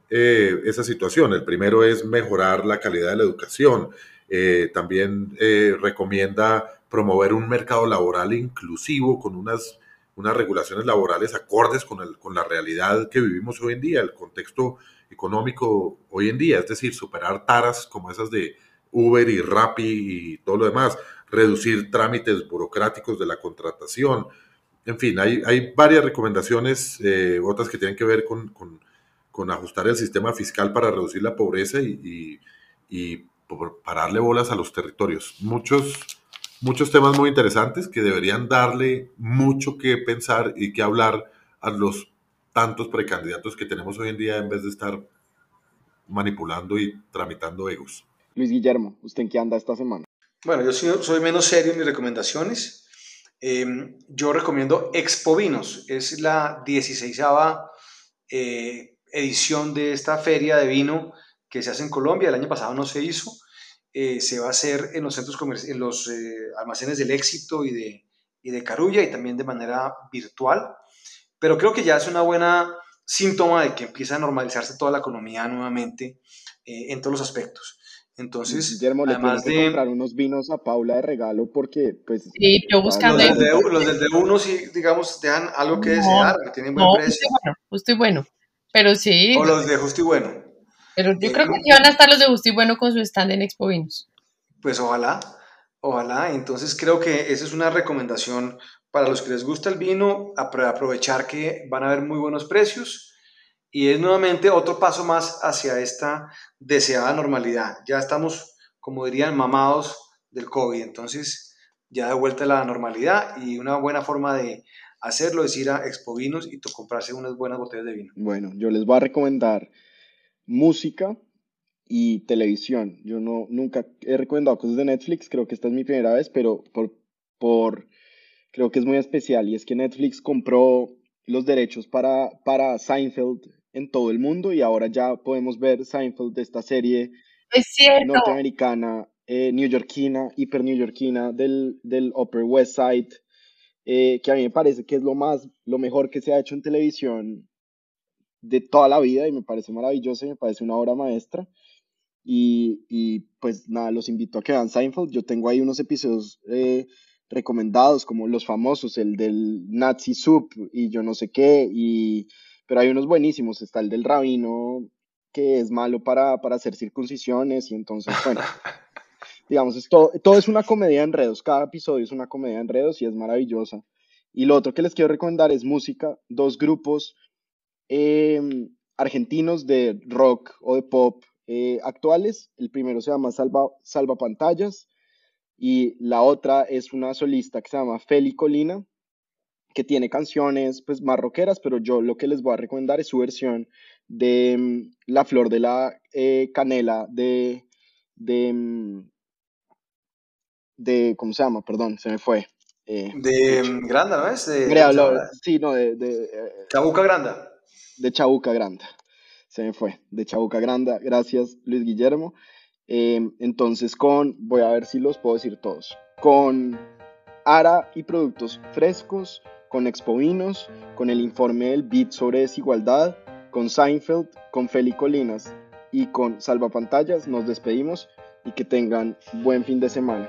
eh, esa situación. El primero es mejorar la calidad de la educación. Eh, también eh, recomienda promover un mercado laboral inclusivo con unas, unas regulaciones laborales acordes con, el, con la realidad que vivimos hoy en día, el contexto económico hoy en día, es decir, superar taras como esas de Uber y Rappi y todo lo demás, reducir trámites burocráticos de la contratación, en fin, hay, hay varias recomendaciones, eh, otras que tienen que ver con, con, ajustar el sistema fiscal para reducir la pobreza y, y, y pararle bolas a los territorios. Muchos muchos temas muy interesantes que deberían darle mucho que pensar y que hablar a los tantos precandidatos que tenemos hoy en día en vez de estar manipulando y tramitando egos. Luis Guillermo, ¿usted en qué anda esta semana? Bueno, yo soy, menos serio en mis recomendaciones. Em, yo recomiendo Expo Vinos, es la 16 eh, edición de esta feria de vino que se hace en Colombia. El año pasado no se hizo. Eh, se va a hacer en los centros en los eh, almacenes del éxito y de, y de Carulla y también de manera virtual. Pero creo que ya es una buena síntoma de que empieza a normalizarse toda la economía nuevamente eh, en todos los aspectos. Entonces, Guillermo, le además de comprar unos vinos a Paula de regalo porque, pues. Sí, yo buscando. Los de, los de uno sí, digamos, dejan algo que desear, que tienen buen precio. bueno, justo y bueno. Pero sí. O los de justo y bueno. Pero yo creo que van a estar los de Justo y Bueno con su stand en Expo Vinos. Pues ojalá, ojalá. Entonces creo que esa es una recomendación para los que les gusta el vino, aprovechar que van a haber muy buenos precios y es nuevamente otro paso más hacia esta deseada normalidad. Ya estamos, como dirían, mamados del COVID, entonces ya de vuelta a la normalidad y una buena forma de hacerlo es ir a Expo Vinos y comprarse unas buenas botellas de vino. Bueno, yo les voy a recomendar música y televisión. Yo no, nunca he recomendado cosas de Netflix, creo que esta es mi primera vez, pero por, por, creo que es muy especial y es que Netflix compró los derechos para, para Seinfeld en todo el mundo y ahora ya podemos ver Seinfeld de esta serie norteamericana, eh, neoyorquina, hiper neoyorquina del, del Upper West Side, eh, que a mí me parece que es lo más, lo mejor que se ha hecho en televisión de toda la vida y me parece maravilloso, me parece una obra maestra. Y, y, pues nada, los invito a que vean Seinfeld. Yo tengo ahí unos episodios eh, recomendados, como los famosos, el del Nazi Soup y yo no sé qué, y, pero hay unos buenísimos. Está el del rabino, que es malo para, para hacer circuncisiones, y entonces, bueno, digamos, es todo, todo es una comedia de enredos. Cada episodio es una comedia de enredos y es maravillosa. Y lo otro que les quiero recomendar es música, dos grupos Em, argentinos de rock o de pop eh, actuales. El primero se llama Salva, Salva Pantallas y la otra es una solista que se llama Feli Colina, que tiene canciones pues más rockeras, pero yo lo que les voy a recomendar es su versión de em, La Flor de la eh, Canela de, de, em, de, ¿cómo se llama? Perdón, se me fue. Eh, de Granda, ¿no es? De, sí, no, de... de Chabuca Granda de Chabuca Granda. Se me fue, de Chabuca Granda. Gracias, Luis Guillermo. Em, entonces, con, voy a ver si los puedo decir todos. Con Ara y productos frescos, con Expovinos, con el informe del BIT sobre desigualdad, con Seinfeld, con Feli Colinas y con Salvapantallas, nos despedimos y que tengan buen fin de semana.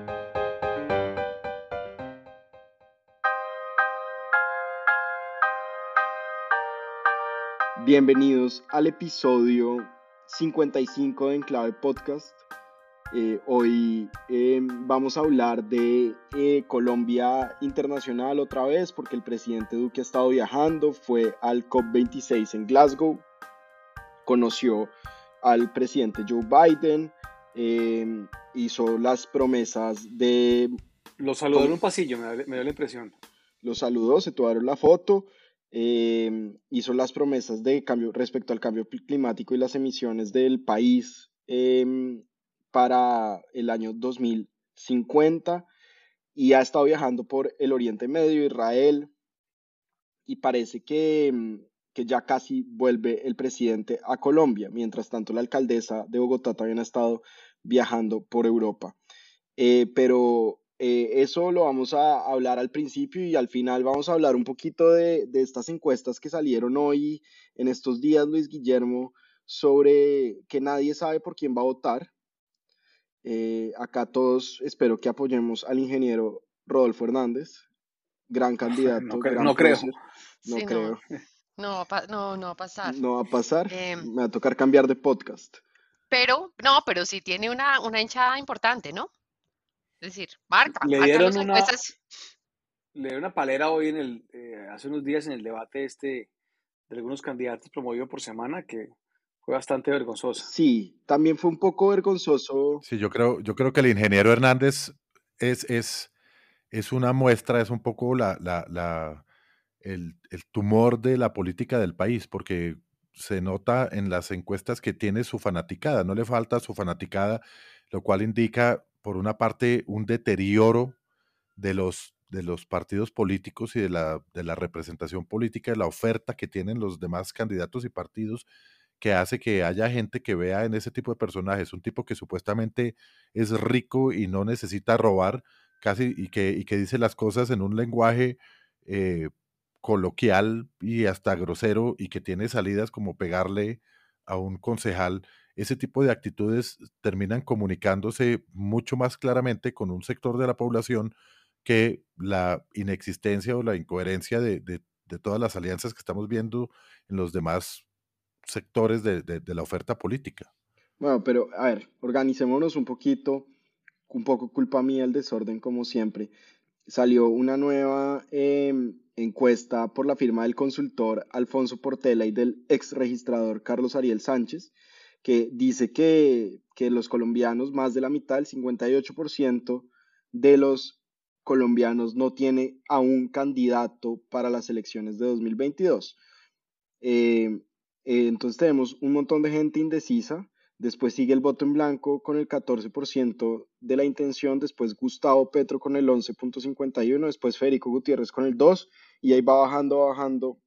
Bienvenidos al episodio 55 de Enclave Podcast. Eh, hoy em, vamos a hablar de eh, Colombia Internacional otra vez porque el presidente Duque ha estado viajando, fue al COP26 en Glasgow, conoció al presidente Joe Biden, em, hizo las promesas de... Lo saludó en un pasillo, me da, me da la impresión. Lo saludó, se tomaron la foto eh, hizo las promesas de cambio respecto al cambio climático y las emisiones del país em, para el año 2050 y ha estado viajando por el Oriente Medio, Israel, y parece que, em, que ya casi vuelve el presidente a Colombia. Mientras tanto, la alcaldesa de Bogotá también ha estado viajando por Europa. Eh, pero eh, eso lo vamos a hablar al principio y al final vamos a hablar un poquito de, estas encuestas que salieron hoy, en estos días, Luis Guillermo, sobre que nadie sabe por quién va a votar. Eh, acá todos espero que apoyemos al ingeniero Rodolfo Hernández, gran candidato. No, creo. No creo. No, creo. No, no, no, va a pasar. No va a pasar. Em, Me va a tocar cambiar de podcast. Pero, no, pero sí tiene una, una hinchada importante, ¿no? Es decir, marca. Le dieron, una, le dieron una palera hoy en el, eh, hace unos días en el debate este de algunos candidatos promovido por semana que fue bastante vergonzoso. Sí, también fue un poco vergonzoso. Sí, yo creo, yo creo que el ingeniero Hernández es, es, es una muestra, es un poco la, la, la el, el tumor de la política del país, porque se nota en las encuestas que tiene su fanaticada, no le falta su fanaticada, lo cual indica por una parte, un deterioro de los, de los partidos políticos y de la, de la representación política, de la oferta que tienen los demás candidatos y partidos, que hace que haya gente que vea en ese tipo de personajes un tipo que supuestamente es rico y no necesita robar, casi, y que, y que dice las cosas en un lenguaje eh, coloquial y hasta grosero, y que tiene salidas como pegarle a un concejal ese tipo de actitudes terminan comunicándose mucho más claramente con un sector de la población que la inexistencia o la incoherencia de, todas las alianzas que estamos viendo en los demás sectores de, la oferta política. Bueno, pero a ver, organicémonos un poquito, un poco culpa mía el desorden como siempre. Salió una nueva em, encuesta por la firma del consultor Alfonso Portela y del ex registrador Carlos Ariel Sánchez, que dice que, los colombianos, más de la mitad, el 58% de los colombianos no tiene a un candidato para las elecciones de 2022. Eh, eh, entonces tenemos un montón de gente indecisa. Después sigue el voto en blanco con el 14% de la intención, después Gustavo Petro con el 11.51, después Federico Gutiérrez con el 2 y ahí va bajando, bajando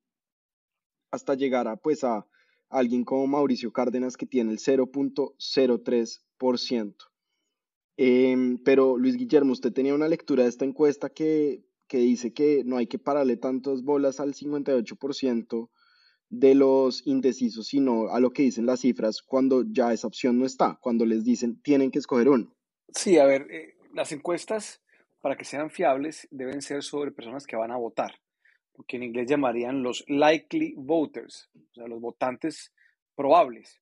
hasta llegar a pues a alguien como Mauricio Cárdenas que tiene el 0.03%. Em, pero Luis Guillermo, usted tenía una lectura de esta encuesta que, que dice que no hay que pararle tantas bolas al 58% de los indecisos, sino a lo que dicen las cifras cuando ya esa opción no está, cuando les dicen tienen que escoger uno. Sí, a ver, eh, las encuestas para que sean fiables deben ser sobre personas que van a votar que en inglés llamarían los likely voters, o sea, los votantes probables.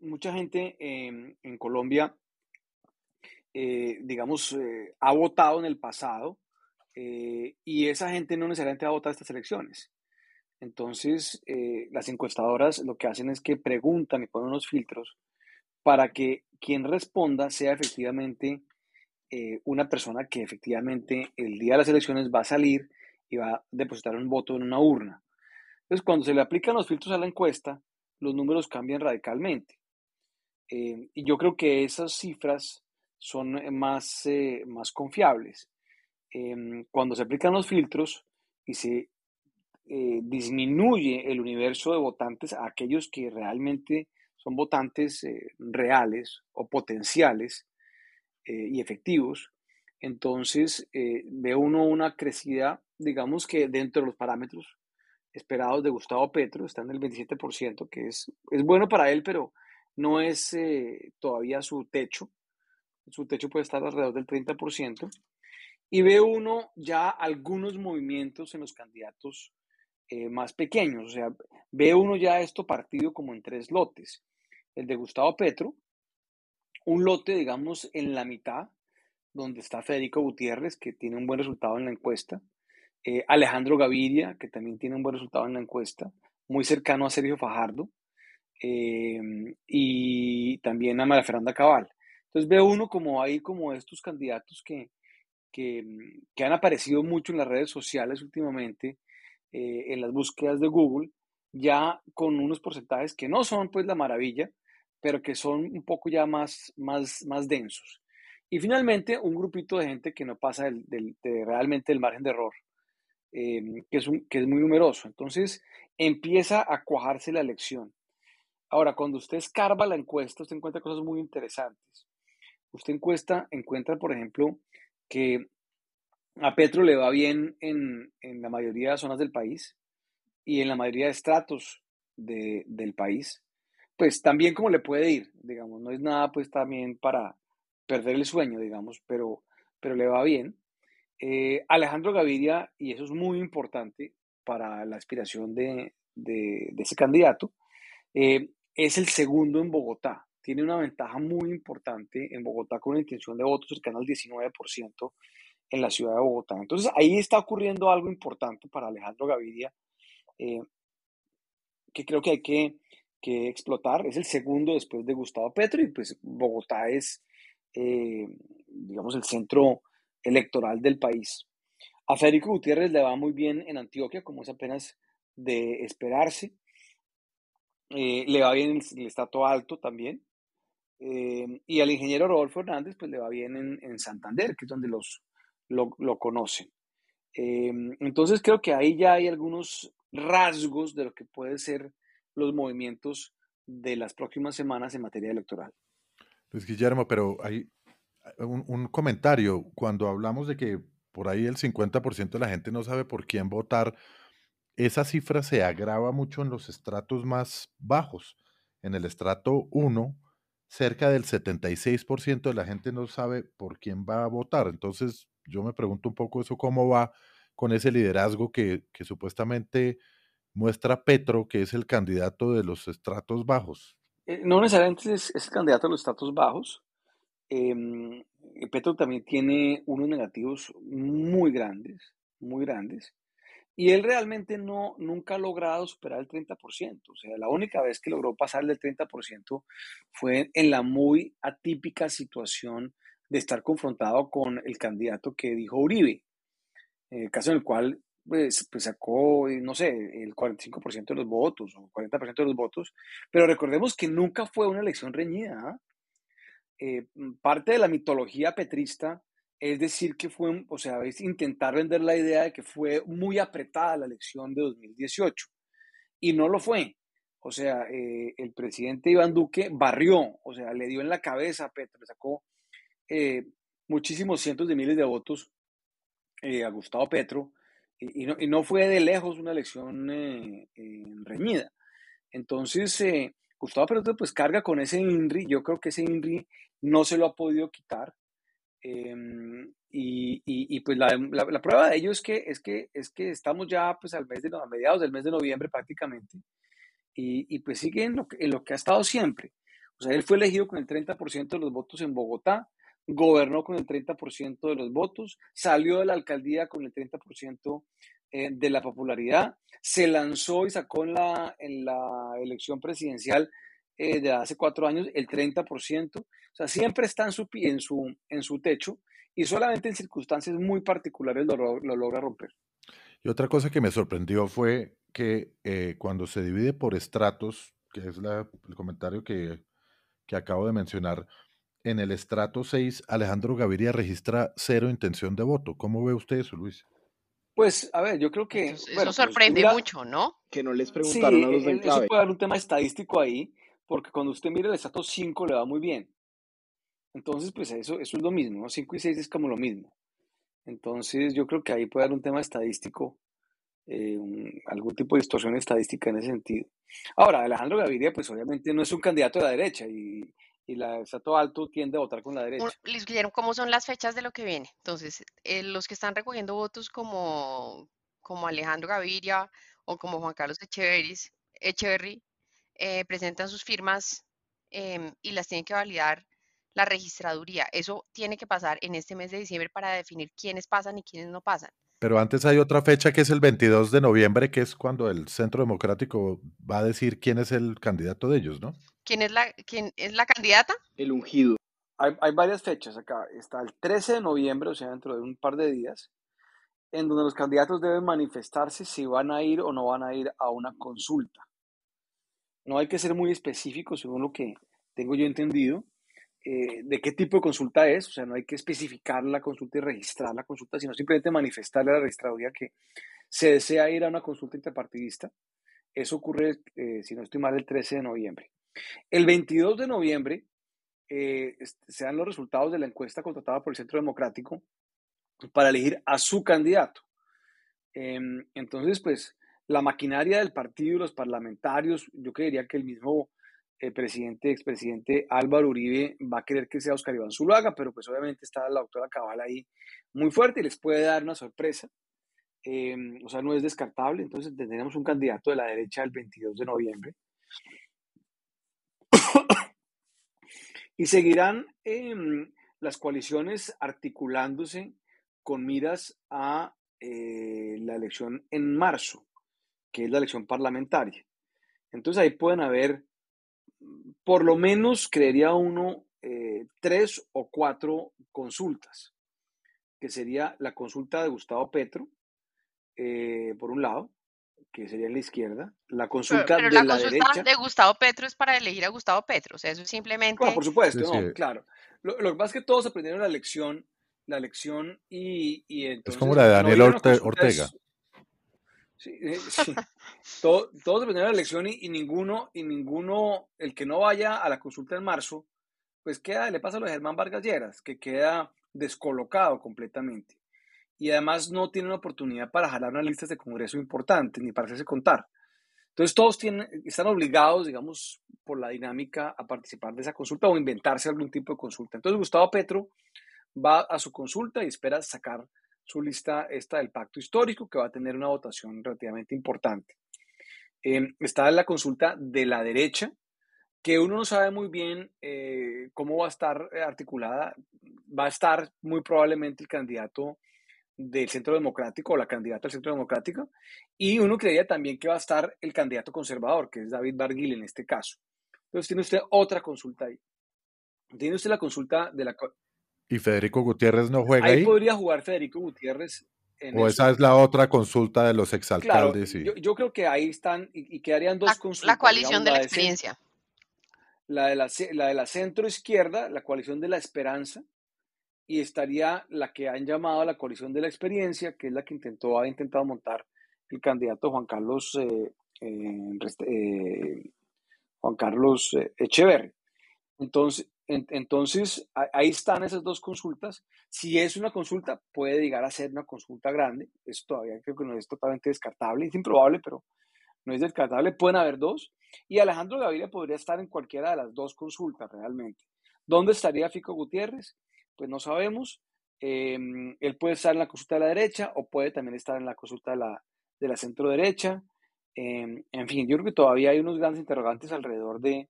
Mucha gente en Colombia, eh, digamos, eh, ha votado en el pasado eh, y esa gente no necesariamente va a votar estas elecciones. Entonces, las encuestadoras lo que hacen es que preguntan y ponen unos filtros para que quien responda sea efectivamente una persona que efectivamente el día de las elecciones va a salir y va a depositar un voto en una urna. Entonces, cuando se le aplican los filtros a la encuesta, los números cambian radicalmente. Eh, y yo creo que esas cifras son más, eh, más confiables. em, cuando se aplican los filtros y se eh, disminuye el universo de votantes a aquellos que realmente son votantes eh, reales o potenciales eh, y efectivos, entonces ve uno una crecida, digamos que dentro de los parámetros esperados de Gustavo Petro, está en el 27%, que es, es bueno para él, pero no es todavía su techo. Su techo puede estar alrededor del 30%. Y ve uno ya algunos movimientos en los candidatos eh, más pequeños. O sea, ve uno ya esto partido como en tres lotes. El de Gustavo Petro, un lote, digamos, en la mitad, donde está Federico Gutiérrez, que tiene un buen resultado en la encuesta. Eh, Alejandro Gaviria, que también tiene un buen resultado en la encuesta, muy cercano a Sergio Fajardo. Eh, y también a María Fernanda Cabal. Entonces ve uno como hay como estos candidatos que, que, que, han aparecido mucho en las redes sociales últimamente, eh, en las búsquedas de Google, ya con unos porcentajes que no son pues la maravilla, pero que son un poco ya más, más, más densos. Y finalmente, un grupito de gente que no pasa del, de realmente el margen de error, eh, que, es un, que es muy numeroso. Entonces, empieza a cuajarse la elección. Ahora, cuando usted escarba la encuesta, usted encuentra cosas muy interesantes. Usted encuesta, encuentra, por ejemplo, que a Petro le va bien en, la mayoría de zonas del país y en la mayoría de estratos del país, pues también como le puede ir, digamos, no es nada pues también para perder el sueño, digamos, pero, pero le va bien. Eh, Alejandro Gaviria, y eso es muy importante para la aspiración de, ese candidato, eh, es el segundo en Bogotá. Tiene una ventaja muy importante en Bogotá con una intención de votos cercana al 19% en la ciudad de Bogotá. Entonces ahí está ocurriendo algo importante para Alejandro Gaviria, eh, que creo que hay que, explotar. Es el segundo después de Gustavo Petro y pues Bogotá es, digamos, el centro electoral del país. A Federico Gutiérrez le va muy bien en Antioquia, como es apenas de esperarse. Eh, le va bien el, estatus alto también. y al ingeniero Rodolfo Hernández, pues le va bien en, en Santander, que es donde los, lo, conocen. Em, entonces creo que ahí ya hay algunos rasgos de lo que pueden ser los movimientos de las próximas semanas en materia electoral. Luis Guillermo, pero hay un, comentario. Cuando hablamos de que por ahí el 50% de la gente no sabe por quién votar, esa cifra se agrava mucho en los estratos más bajos. En el estrato 1, cerca del 76% de la gente no sabe por quién va a votar. Entonces, yo me pregunto un poco eso cómo va con ese liderazgo que, supuestamente muestra Petro, que es el candidato de los estratos bajos. Eh, no necesariamente es, el candidato de los estratos bajos. Em, Petro también tiene unos negativos muy grandes, muy grandes. Y él realmente no, nunca ha logrado superar el 30%. O sea, la única vez que logró pasar del 30% fue en la muy atípica situación de estar confrontado con el candidato que dijo Uribe, en el caso en el cual pues, pues sacó, eh, no sé, el 45% de los votos o 40% de los votos, pero recordemos que nunca fue una elección reñida. ¿ah? Eh, parte de la mitología petrista es decir que fue, o sea, es intentar vender la idea de que fue muy apretada la elección de 2018 y no lo fue. O sea, eh, el presidente Iván Duque barrió, o sea, le dio en la cabeza a Petro, le sacó eh, muchísimos cientos de miles de votos eh, a Gustavo Petro y, no, fue de lejos una elección reñida. Entonces, Gustavo Petro pues carga con ese INRI, yo creo que ese INRI no se lo ha podido quitar. Em, y, pues la, prueba de ello es que, es que, es que estamos ya pues al mes de, a mediados del mes de noviembre prácticamente y, pues sigue en lo, en lo que ha estado siempre. O sea, él fue elegido con el 30% de los votos en Bogotá, gobernó con el 30% de los votos, salió de la alcaldía con el 30% eh, de la popularidad, se lanzó y sacó en la, en la elección presidencial eh, de hace cuatro años el 30%, o sea, siempre está en su, en su, en su techo y solamente en circunstancias muy particulares lo, logra romper. Y otra cosa que me sorprendió fue que eh, cuando se divide por estratos, que es el comentario que, que acabo de mencionar, en el estrato 6 Alejandro Gaviria registra cero intención de voto. ¿Cómo ve usted eso, Luis? Pues, a ver, yo creo que... Eso, eso bueno, pues, sorprende mira- mucho, ¿no? Que no les Sí, preguntaron a los del eso clave. puede haber un tema estadístico ahí, porque cuando usted mira el estrato 5 le va muy bien. Entonces, pues eso, eso es lo mismo, ¿no? 5 y 6 es como lo mismo. Entonces, yo creo que ahí puede haber un tema estadístico, eh, un- algún tipo de distorsión estadística en ese sentido. Ahora, Alejandro Gaviria, pues obviamente no es un candidato de la derecha y, y la estrato alto tiende a votar con la derecha. Les dijeron cómo son las fechas de lo que viene. Entonces, eh, los que están recogiendo votos como, como Alejandro Gaviria o como Juan Carlos Echeveris, Echeverry eh, presentan sus firmas em, y las tiene que validar la registraduría. Eso tiene que pasar en este mes de diciembre para definir quiénes pasan y quiénes no pasan. Pero antes hay otra fecha que es el 22 de noviembre, que es cuando el Centro Democrático va a decir quién es el candidato de ellos, ¿no? ¿Quién es la, quién es la candidata? El ungido. Hay, hay varias fechas acá. Está el 13 de noviembre, o sea, dentro de un par de días, en donde los candidatos deben manifestarse si van a ir o no van a ir a una consulta. No hay que ser muy específico, según lo que tengo yo entendido, eh, de qué tipo de consulta es. O sea, no hay que especificar la consulta y registrar la consulta, sino simplemente manifestarle a la registraduría que se desea ir a una consulta interpartidista. Eso ocurre, eh, si no estoy mal, el 13 de noviembre. El 22 de noviembre eh, se dan los resultados de la encuesta contratada por el Centro Democrático para elegir a su candidato. Em, entonces, pues, la maquinaria del partido los parlamentarios, yo creería que el mismo eh, presidente, expresidente Álvaro Uribe va a querer que sea Oscar Iván Zuluaga, pero pues obviamente está la doctora Cabal ahí muy fuerte y les puede dar una sorpresa. Em, o sea, no es descartable. Entonces, tendremos un candidato de la derecha el 22 de noviembre. Y seguirán em, las coaliciones articulándose con miras a eh, la elección en marzo, que es la elección parlamentaria. Entonces ahí pueden haber, por lo menos, creería uno, eh, tres o cuatro consultas, que sería la consulta de Gustavo Petro, eh, por un lado, que sería la izquierda, la Pero, consulta pero de la la consulta derecha. de Gustavo Petro es para elegir a Gustavo Petro. O sea, eso es Bueno, simplemente por supuesto, Sí, no, sí. claro. Lo, lo que pasa es que todos aprendieron la lección, la lección y, y Es como entonces la de Daniel a Orte- Ortega. es- Sí, eh, sí. Todo- todos aprendieron la lección y, y ninguno, y ninguno, el que no vaya a la consulta en marzo, pues queda, le pasa lo de Germán Vargas Lleras, que queda descolocado completamente. Y además no tiene una oportunidad para jalar unas listas de congreso importantes, ni para hacerse contar. Entonces todos tienen, están obligados, digamos, por la dinámica a participar de esa consulta o inventarse algún tipo de consulta. Entonces Gustavo Petro va a su consulta y espera sacar su lista esta del pacto histórico que va a tener una votación relativamente importante. Eh, está la consulta de la derecha, que uno no sabe muy bien eh, cómo va a estar articulada. Va a estar muy probablemente el candidato del Centro Democrático o la candidata del Centro Democrático, y uno creía también que va a estar el candidato conservador, que es David Barguil en este caso. Entonces tiene usted otra consulta ahí. Tiene usted la consulta de la... ¿Y Federico Gutiérrez no juega Ahí ahí? podría jugar Federico Gutiérrez en ¿O eso. esa es la otra consulta de los Claro, exalcaldes? y- yo, yo creo que ahí están y, y quedarían dos la, consultas. la coalición digamos, de la de experiencia. la de la, la de la centro izquierda, la coalición de la esperanza, y estaría la que han llamado la coalición de la experiencia, que es la que intentó, ha intentado montar el candidato Juan Carlos, eh, eh, Juan Carlos eh, Echeverri. Entonces, en- entonces, ahí están esas dos consultas. Si es una consulta, puede llegar a ser una consulta grande. Eso todavía creo que no es totalmente descartable. Es improbable, pero no es descartable. Pueden haber dos. Y Alejandro Gaviria podría estar en cualquiera de las dos consultas realmente. ¿Dónde estaría Fico Gutiérrez? Pues no sabemos. Eh, él puede estar en la consulta de la derecha o puede también estar en la consulta de la, de la centro derecha. Eh, en fin, yo creo que todavía hay unos grandes interrogantes alrededor de,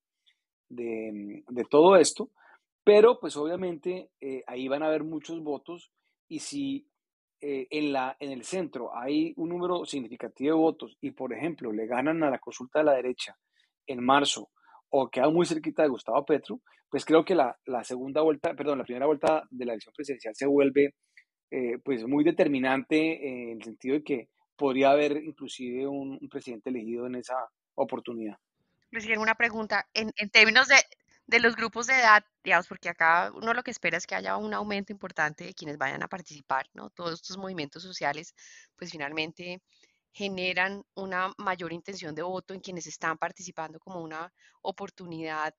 de, de todo esto, pero pues obviamente eh, ahí van a haber muchos votos y si eh, en, la, en el centro hay un número significativo de votos y por ejemplo le ganan a la consulta de la derecha en marzo o queda muy cerquita de Gustavo Petro, pues creo que la, la segunda vuelta, perdón, la primera vuelta de la elección presidencial se vuelve eh, pues muy determinante eh, en el sentido de que podría haber inclusive un, un presidente elegido en esa oportunidad. Guillermo, una pregunta. En, en términos de, de los grupos de edad, digamos, porque acá uno lo que espera es que haya un aumento importante de quienes vayan a participar, ¿no? Todos estos movimientos sociales, pues finalmente generan una mayor intención de voto en quienes están participando como una oportunidad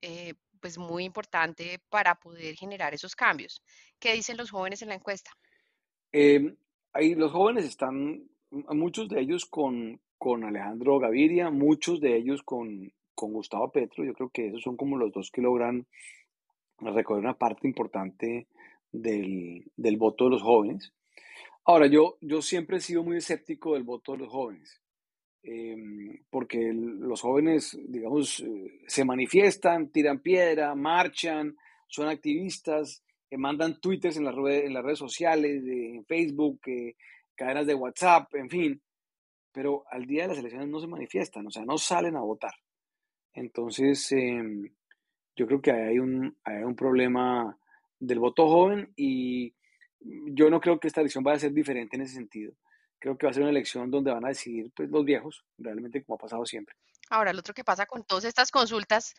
eh, pues muy importante para poder generar esos cambios. ¿Qué dicen los jóvenes en la encuesta? Em, ahí los jóvenes están, muchos de ellos con, con Alejandro Gaviria, muchos de ellos con, con Gustavo Petro. Yo creo que esos son como los dos que logran recoger una parte importante del, del voto de los jóvenes. Ahora, yo, yo siempre he sido muy escéptico del voto de los jóvenes, em, porque los jóvenes, digamos, eh, se manifiestan, tiran piedra, marchan, son activistas, eh, mandan twitters en las, redes, en las redes sociales, en Facebook, eh, cadenas de WhatsApp, en fin, pero al día de las elecciones no se manifiestan, o sea, no salen a votar. Entonces, em, yo creo que hay un, hay un problema del voto joven y yo no creo que esta elección vaya a ser diferente en ese sentido. Creo que va a ser una elección donde van a decidir pues, los viejos, realmente como ha pasado siempre. Ahora, lo otro que pasa con todas estas consultas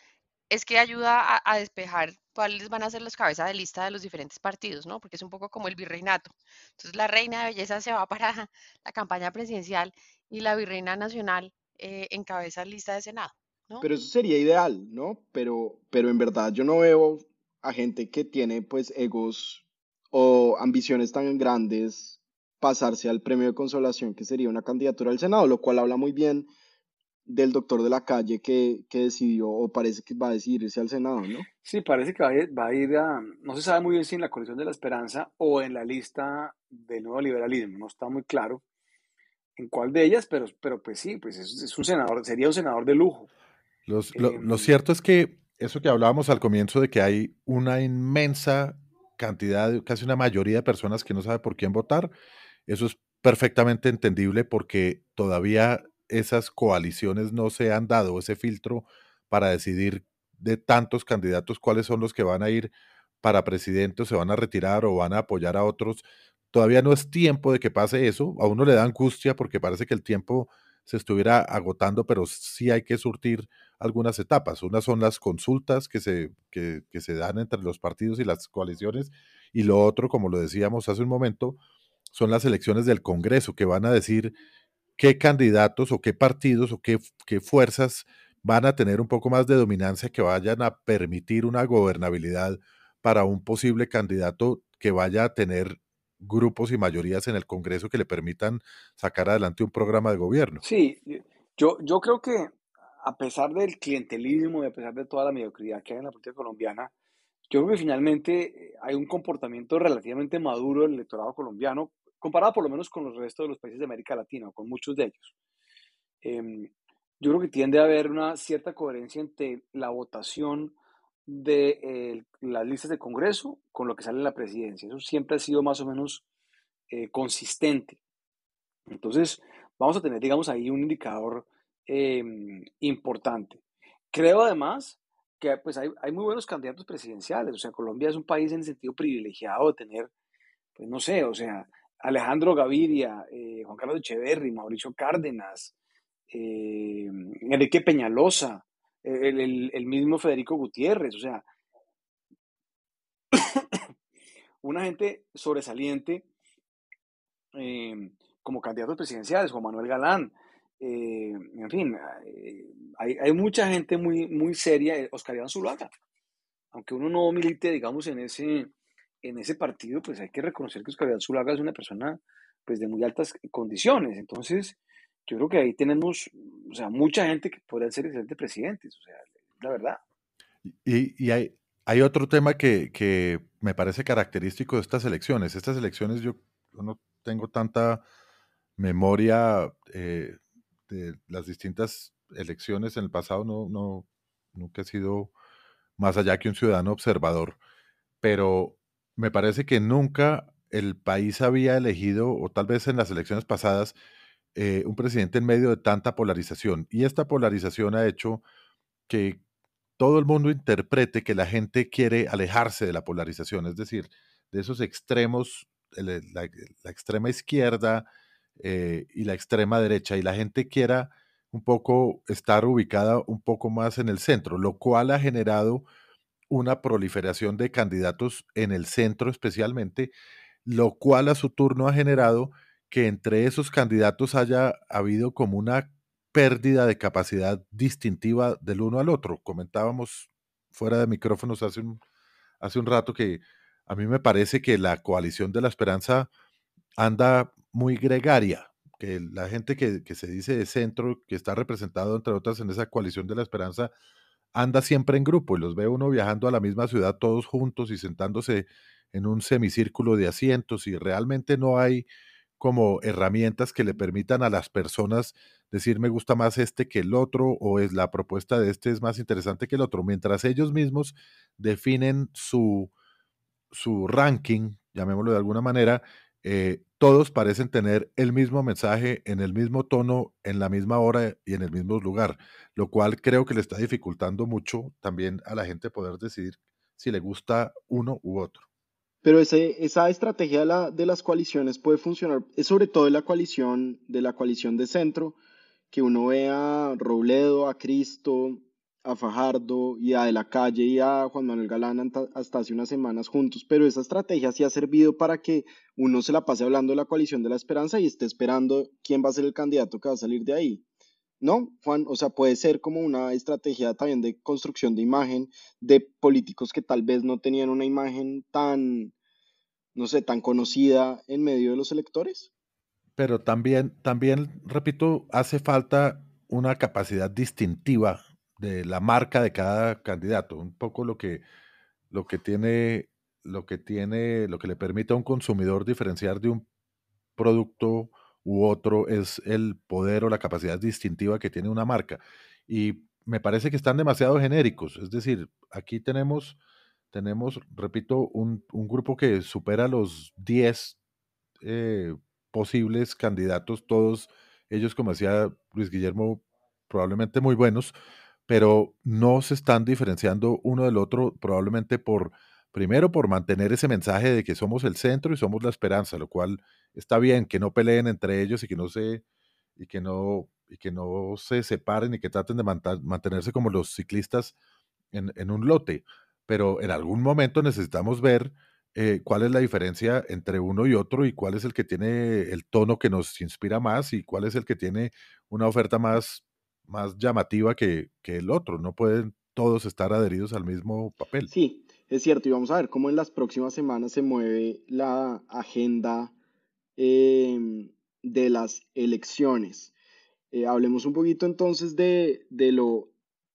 es que ayuda a, despejar cuáles van a ser los cabezas de lista de los diferentes partidos, ¿no? Porque es un poco como el virreinato. Entonces, la reina de belleza se va para la campaña presidencial y la virreina nacional eh, encabeza lista de Senado, ¿no? Pero eso sería ideal, ¿no? Pero, pero en verdad yo no veo a gente que tiene pues egos o ambiciones tan grandes pasarse al premio de consolación que sería una candidatura al Senado, lo cual habla muy bien del doctor de la calle que, que decidió o parece que va a decidirse al Senado, ¿no? Sí, parece que va a, ir, va a ir a, no se sabe muy bien si en la coalición de la esperanza o en la lista del nuevo liberalismo, no está muy claro en cuál de ellas, pero, pero pues sí, pues es, un senador, sería un senador de lujo. lo, lo em, cierto es que eso que hablábamos al comienzo de que hay una inmensa cantidad, casi una mayoría de personas que no sabe por quién votar. Eso es perfectamente entendible porque todavía esas coaliciones no se han dado ese filtro para decidir de tantos candidatos cuáles son los que van a ir para presidente o se van a retirar o van a apoyar a otros. Todavía no es tiempo de que pase eso. A uno le da angustia porque parece que el tiempo se estuviera agotando, pero sí hay que surtir algunas etapas. Unas son las consultas que se, que, se dan entre los partidos y las coaliciones, y lo otro, como lo decíamos hace un momento, son las elecciones del Congreso, que van a decir qué candidatos o qué partidos o qué, qué fuerzas van a tener un poco más de dominancia que vayan a permitir una gobernabilidad para un posible candidato que vaya a tener grupos y mayorías en el Congreso que le permitan sacar adelante un programa de gobierno. Sí, yo, yo creo que a pesar del clientelismo y a pesar de toda la mediocridad que hay en la política colombiana, yo creo que finalmente eh, hay un comportamiento relativamente maduro del electorado colombiano, comparado por lo menos con los restos de los países de América Latina, o con muchos de ellos. Em, yo creo que tiende a haber una cierta coherencia entre la votación de las listas de Congreso con lo que sale en la presidencia. Eso siempre ha sido más o menos eh, consistente. Entonces, vamos a tener, digamos, ahí un indicador em, importante. Creo además que pues, hay, muy buenos candidatos presidenciales. O sea, Colombia es un país en el sentido privilegiado de tener, pues no sé, o sea, Alejandro Gaviria, eh, Juan Carlos Echeverry, Mauricio Cárdenas, eh, Enrique Peñalosa, el, mismo Federico Gutiérrez, o sea, una gente sobresaliente em, como candidatos presidenciales, Juan Manuel Galán, eh, en fin, eh, hay, mucha gente muy, muy seria, eh, Oscar Iván Zuluaga, aunque uno no milite, digamos, en ese, en ese partido, pues hay que reconocer que Oscar Iván Zuluaga es una persona pues de muy altas condiciones, entonces yo creo que ahí tenemos, o sea, mucha gente que podría ser excelentes presidentes, o sea, la verdad. Y, hay, hay, otro tema que, que, me parece característico de estas elecciones. Estas elecciones yo, no tengo tanta memoria de las distintas elecciones en el pasado, no, no, nunca he sido más allá que un ciudadano observador, pero me parece que nunca el país había elegido, o tal vez en las elecciones pasadas, eh, un presidente en medio de tanta polarización. Y esta polarización ha hecho que todo el mundo interprete que la gente quiere alejarse de la polarización, es decir, de esos extremos, la, extrema izquierda eh, y la extrema derecha, y la gente quiera un poco estar ubicada un poco más en el centro, lo cual ha generado una proliferación de candidatos en el centro especialmente, lo cual a su turno ha generado que entre esos candidatos haya habido como una pérdida de capacidad distintiva del uno al otro. Comentábamos fuera de micrófonos hace un, hace un rato que a mí me parece que la coalición de la esperanza anda muy gregaria, que la gente que, que, se dice de centro, que está representado entre otras en esa coalición de la esperanza, anda siempre en grupo y los ve uno viajando a la misma ciudad todos juntos y sentándose en un semicírculo de asientos y realmente no hay como herramientas que le permitan a las personas decir me gusta más este que el otro o es la propuesta de este es más interesante que el otro, mientras ellos mismos definen su, su ranking, llamémoslo de alguna manera, eh, todos parecen tener el mismo mensaje en el mismo tono, en la misma hora y en el mismo lugar, lo cual creo que le está dificultando mucho también a la gente poder decidir si le gusta uno u otro. Pero esa estrategia de, la, de, las coaliciones puede funcionar, es sobre todo de la coalición, de la coalición de centro, que uno ve a Robledo, a Cristo, a Fajardo y a De la Calle y a Juan Manuel Galán hasta hace unas semanas juntos, pero esa estrategia sí ha servido para que uno se la pase hablando de la coalición de la esperanza y esté esperando quién va a ser el candidato que va a salir de ahí. ¿No, Juan? O sea, puede ser como una estrategia también de construcción de imagen de políticos que tal vez no tenían una imagen tan, no sé, tan conocida en medio de los electores. Pero también, también, repito, hace falta una capacidad distintiva de la marca de cada candidato, un poco lo que, lo que tiene, lo que tiene, lo que le permite a un consumidor diferenciar de un producto u otro es el poder o la capacidad distintiva que tiene una marca. Y me parece que están demasiado genéricos. Es decir, aquí tenemos, tenemos repito, un, un grupo que supera los 10 eh, posibles candidatos, todos ellos, como decía Luis Guillermo, probablemente muy buenos, pero no se están diferenciando uno del otro probablemente por, primero por mantener ese mensaje de que somos el centro y somos la esperanza, lo cual está bien, que no peleen entre ellos y que no se, y que no, y que no se separen y que traten de mantenerse como los ciclistas en, en, un lote, pero en algún momento necesitamos ver eh, cuál es la diferencia entre uno y otro y cuál es el que tiene el tono que nos inspira más y cuál es el que tiene una oferta más más llamativa que, que, el otro. No pueden todos estar adheridos al mismo papel. Sí, es cierto. Y vamos a ver cómo en las próximas semanas se mueve la agenda eh, de las elecciones. Eh, hablemos un poquito entonces de, de, lo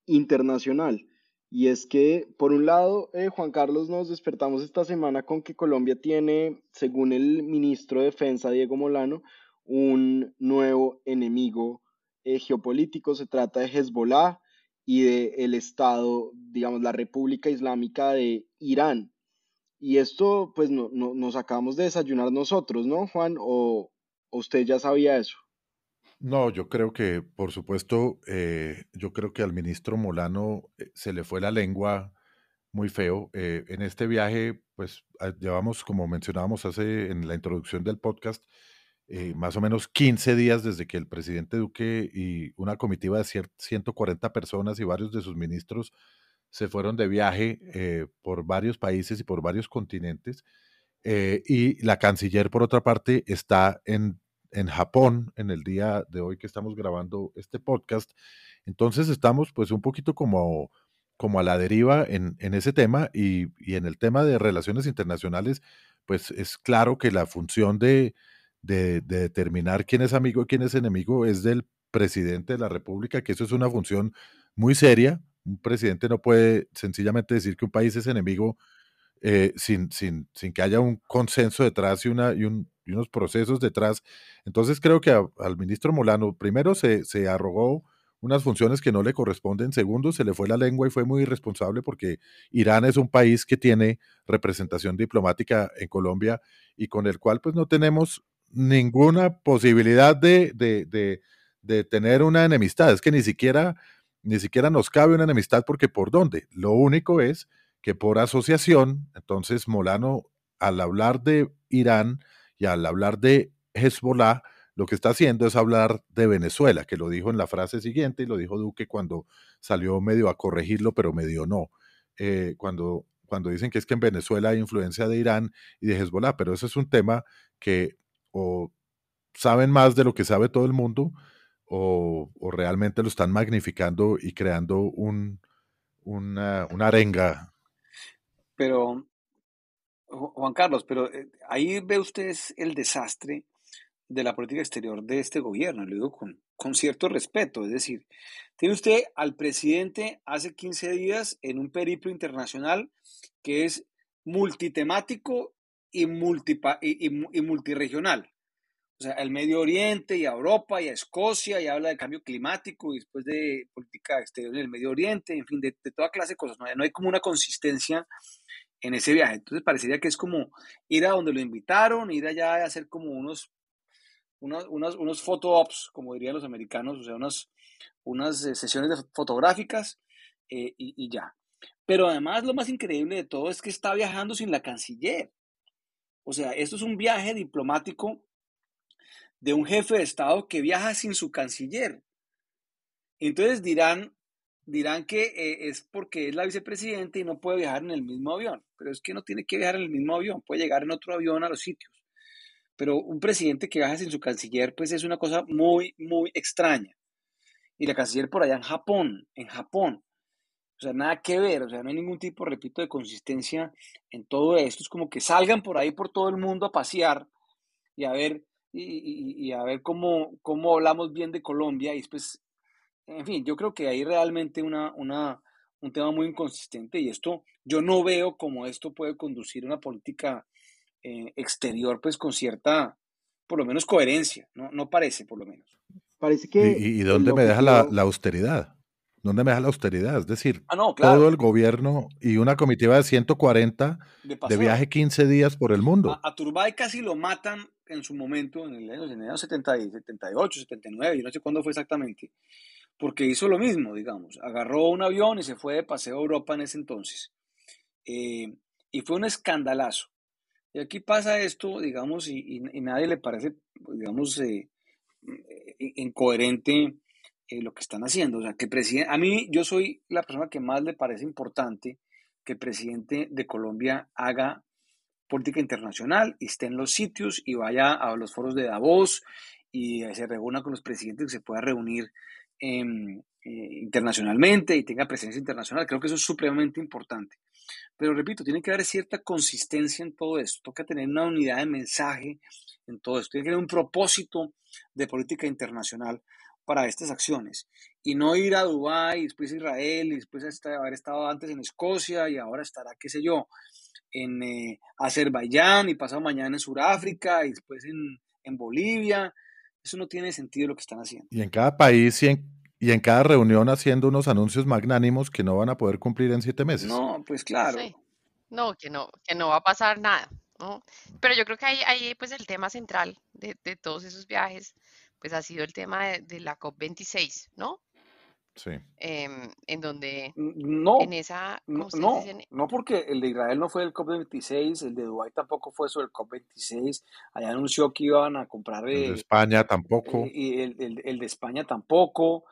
internacional. Y es que, por un lado, eh, Juan Carlos, nos despertamos esta semana con que Colombia tiene, según el ministro de Defensa, Diego Molano, un nuevo enemigo eh, geopolítico, se trata de Hezbollah y del el Estado, digamos, la República Islámica de Irán. Y esto, pues, no, no, nos acabamos de desayunar nosotros, ¿no, Juan? ¿O, usted ya sabía eso? No, yo creo que, por supuesto, eh, yo creo que al ministro Molano eh, se le fue la lengua muy feo. en este viaje, pues, ah, llevamos, como mencionábamos hace en la introducción del podcast, eh, más o menos 15 días desde que el presidente Duque y una comitiva de 140 personas y varios de sus ministros se fueron de viaje eh, por varios países y por varios continentes. Eh, y la canciller, por otra parte, está en, en Japón en el día de hoy que estamos grabando este podcast. Entonces estamos pues un poquito como, como a la deriva en, en ese tema y, y en el tema de relaciones internacionales, pues es claro que la función de, de, determinar quién es amigo y quién es enemigo es del presidente de la República, que eso es una función muy seria. Un presidente no puede sencillamente decir que un país es enemigo eh, sin, sin, sin, que haya un consenso detrás y, una, y, unos procesos detrás. Entonces creo que al ministro Molano, primero se, se arrogó unas funciones que no le corresponden. Segundo, se le fue la lengua y fue muy irresponsable porque Irán es un país que tiene representación diplomática en Colombia y con el cual pues no tenemos ninguna posibilidad de, de, de, tener una enemistad. Es que ni siquiera, ni siquiera nos cabe una enemistad porque por dónde. Lo único es que por asociación, entonces Molano, al hablar de Irán y al hablar de Hezbollah, lo que está haciendo es hablar de Venezuela, que lo dijo en la frase siguiente y lo dijo Duque cuando salió medio a corregirlo, pero medio no. Eh, cuando, cuando dicen que es que en Venezuela hay influencia de Irán y de Hezbollah, pero ese es un tema que o saben más de lo que sabe todo el mundo o, realmente lo están magnificando y creando un, una, una arenga. Pero, Juan Carlos, pero eh, ahí ve usted el desastre de la política exterior de este gobierno, lo digo con, con cierto respeto, es decir, tiene usted al presidente hace 15 días en un periplo internacional que es multitemático y, multipa, y, y, multiregional. O sea, el Medio Oriente y a Europa y a Escocia y habla de cambio climático y después de política exterior en el Medio Oriente, en fin, de, toda clase de cosas. No hay, no hay como una consistencia en ese viaje. Entonces parecería que es como ir a donde lo invitaron, ir allá a hacer como unos unos, unos, unos photo ops, como dirían los americanos, o sea, unas, unas eh, sesiones fotográficas eh, y, y, ya. Pero además lo más increíble de todo es que está viajando sin la canciller. O sea, esto es un viaje diplomático de un jefe de Estado que viaja sin su canciller. Entonces dirán, dirán que eh, es porque es la vicepresidenta y no puede viajar en el mismo avión. Pero es que no tiene que viajar en el mismo avión, puede llegar en otro avión a los sitios pero un presidente que viaja sin su canciller, pues es una cosa muy, muy extraña. Y la canciller por allá en Japón, en Japón. O sea, nada que ver, o sea, no hay ningún tipo, repito, de consistencia en todo esto. Es como que salgan por ahí por todo el mundo a pasear y a ver, y, a ver cómo, cómo hablamos bien de Colombia. Y después, en fin, yo creo que hay realmente una, una, un tema muy inconsistente y esto, yo no veo cómo esto puede conducir una política eh, exterior, pues con cierta, por lo menos, coherencia, ¿no? No parece, por lo menos. Parece que... ¿Y, dónde me deja la, la, austeridad? ¿Dónde me deja la austeridad? Es decir, ah, todo el gobierno y una comitiva de 140 de, viaje 15 días por el mundo. A, Turbay casi lo matan en su momento, en el año, en el año 70, 78, 79, yo no sé cuándo fue exactamente, porque hizo lo mismo, digamos. Agarró un avión y se fue de paseo a Europa en ese entonces. Eh, y fue un escandalazo. Y aquí pasa esto, digamos, y, y, nadie le parece, digamos, eh, eh, incoherente eh, lo que están haciendo. O sea, que presidente, a mí yo soy la persona que más le parece importante que el presidente de Colombia haga política internacional y esté en los sitios y vaya a los foros de Davos y se reúna con los presidentes que se pueda reunir internacionalmente y tenga presencia internacional. Creo que eso es supremamente importante. Pero repito, tiene que haber cierta consistencia en todo esto. Toca tener una unidad de mensaje en todo esto. Tiene que haber un propósito de política internacional para estas acciones. Y no ir a Dubái, después a Israel, y después haber estado antes en Escocia y ahora estará, qué sé yo, en eh, Azerbaiyán y pasado mañana en Sudáfrica y después en, en Bolivia. Eso no tiene sentido lo que están haciendo. Y en cada país y en y en cada reunión haciendo unos anuncios magnánimos que no van a poder cumplir en siete meses. No, pues claro. No, que no, que no va a pasar nada. Pero yo creo que ahí, ahí pues el tema central de, todos esos viajes, pues ha sido el tema de, la COP26, ¿no? Sí. Em, en donde no, en esa no, no, porque el de Israel no fue el COP26, el de Dubái tampoco fue eso el COP26, allá anunció que iban a comprar el de España tampoco eh, y el, el, de España tampoco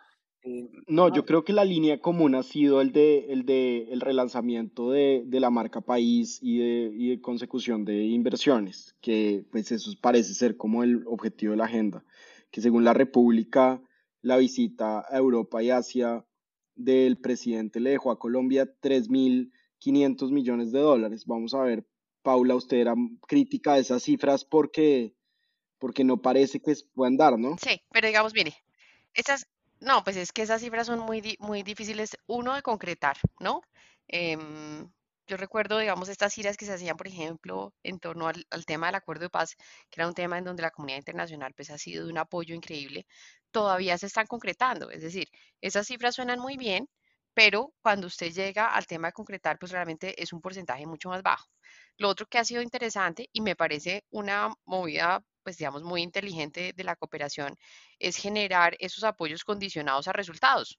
eh, no, yo creo que la línea común ha sido el de el, de, el relanzamiento de, de la marca país y de, y de, consecución de inversiones, que pues eso parece ser como el objetivo de la agenda, que según la República, la visita a Europa y Asia del presidente le dejó a Colombia 3.500 millones de dólares. Vamos a ver, Paula, usted era crítica de esas cifras porque, porque no parece que puedan dar, ¿no? Sí, pero digamos, mire, esas, no, pues es que esas cifras son muy, muy difíciles, uno, de concretar, ¿no? Em, yo recuerdo, digamos, estas giras que se hacían, por ejemplo, en torno al, tema del acuerdo de paz, que era un tema en donde la comunidad internacional pues, ha sido de un apoyo increíble, todavía se están concretando. Es decir, esas cifras suenan muy bien, pero cuando usted llega al tema de concretar, pues realmente es un porcentaje mucho más bajo. Lo otro que ha sido interesante y me parece una movida pues digamos, muy inteligente de la cooperación es generar esos apoyos condicionados a resultados,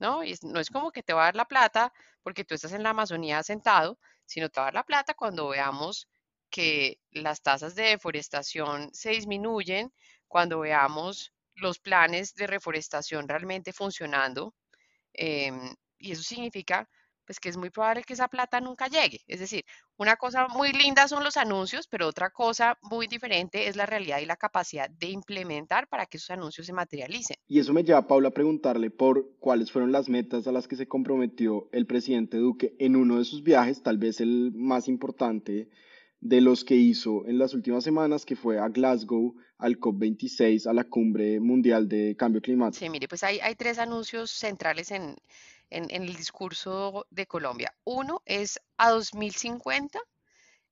¿no? Y no es como que te va a dar la plata porque tú estás en la Amazonía sentado, sino te va a dar la plata cuando veamos que las tasas de deforestación se disminuyen, cuando veamos los planes de reforestación realmente funcionando. em, y eso significa pues que es muy probable que esa plata nunca llegue. Es decir, una cosa muy linda son los anuncios, pero otra cosa muy diferente es la realidad y la capacidad de implementar para que esos anuncios se materialicen. Y eso me lleva, Paula, a preguntarle por cuáles fueron las metas a las que se comprometió el presidente Duque en uno de sus viajes, tal vez el más importante de los que hizo en las últimas semanas, que fue a Glasgow, al COP26, a la Cumbre Mundial de Cambio Climático. Sí, mire, pues hay, hay tres anuncios centrales en, en, en el discurso de Colombia. Uno es a 2050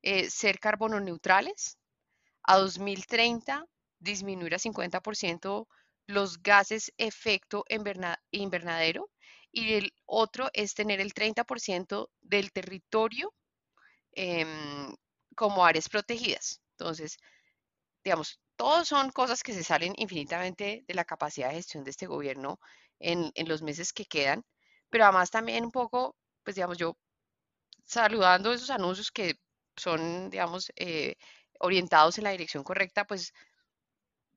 eh, ser carbono neutrales, a 2030 disminuir a 50% los gases efecto inverna- invernadero y el otro es tener el 30% del territorio em, como áreas protegidas. Entonces, digamos, todos son cosas que se salen infinitamente de la capacidad de gestión de este gobierno en, en los meses que quedan, pero además también un poco, pues digamos, yo saludando esos anuncios que son, digamos, eh, orientados en la dirección correcta, pues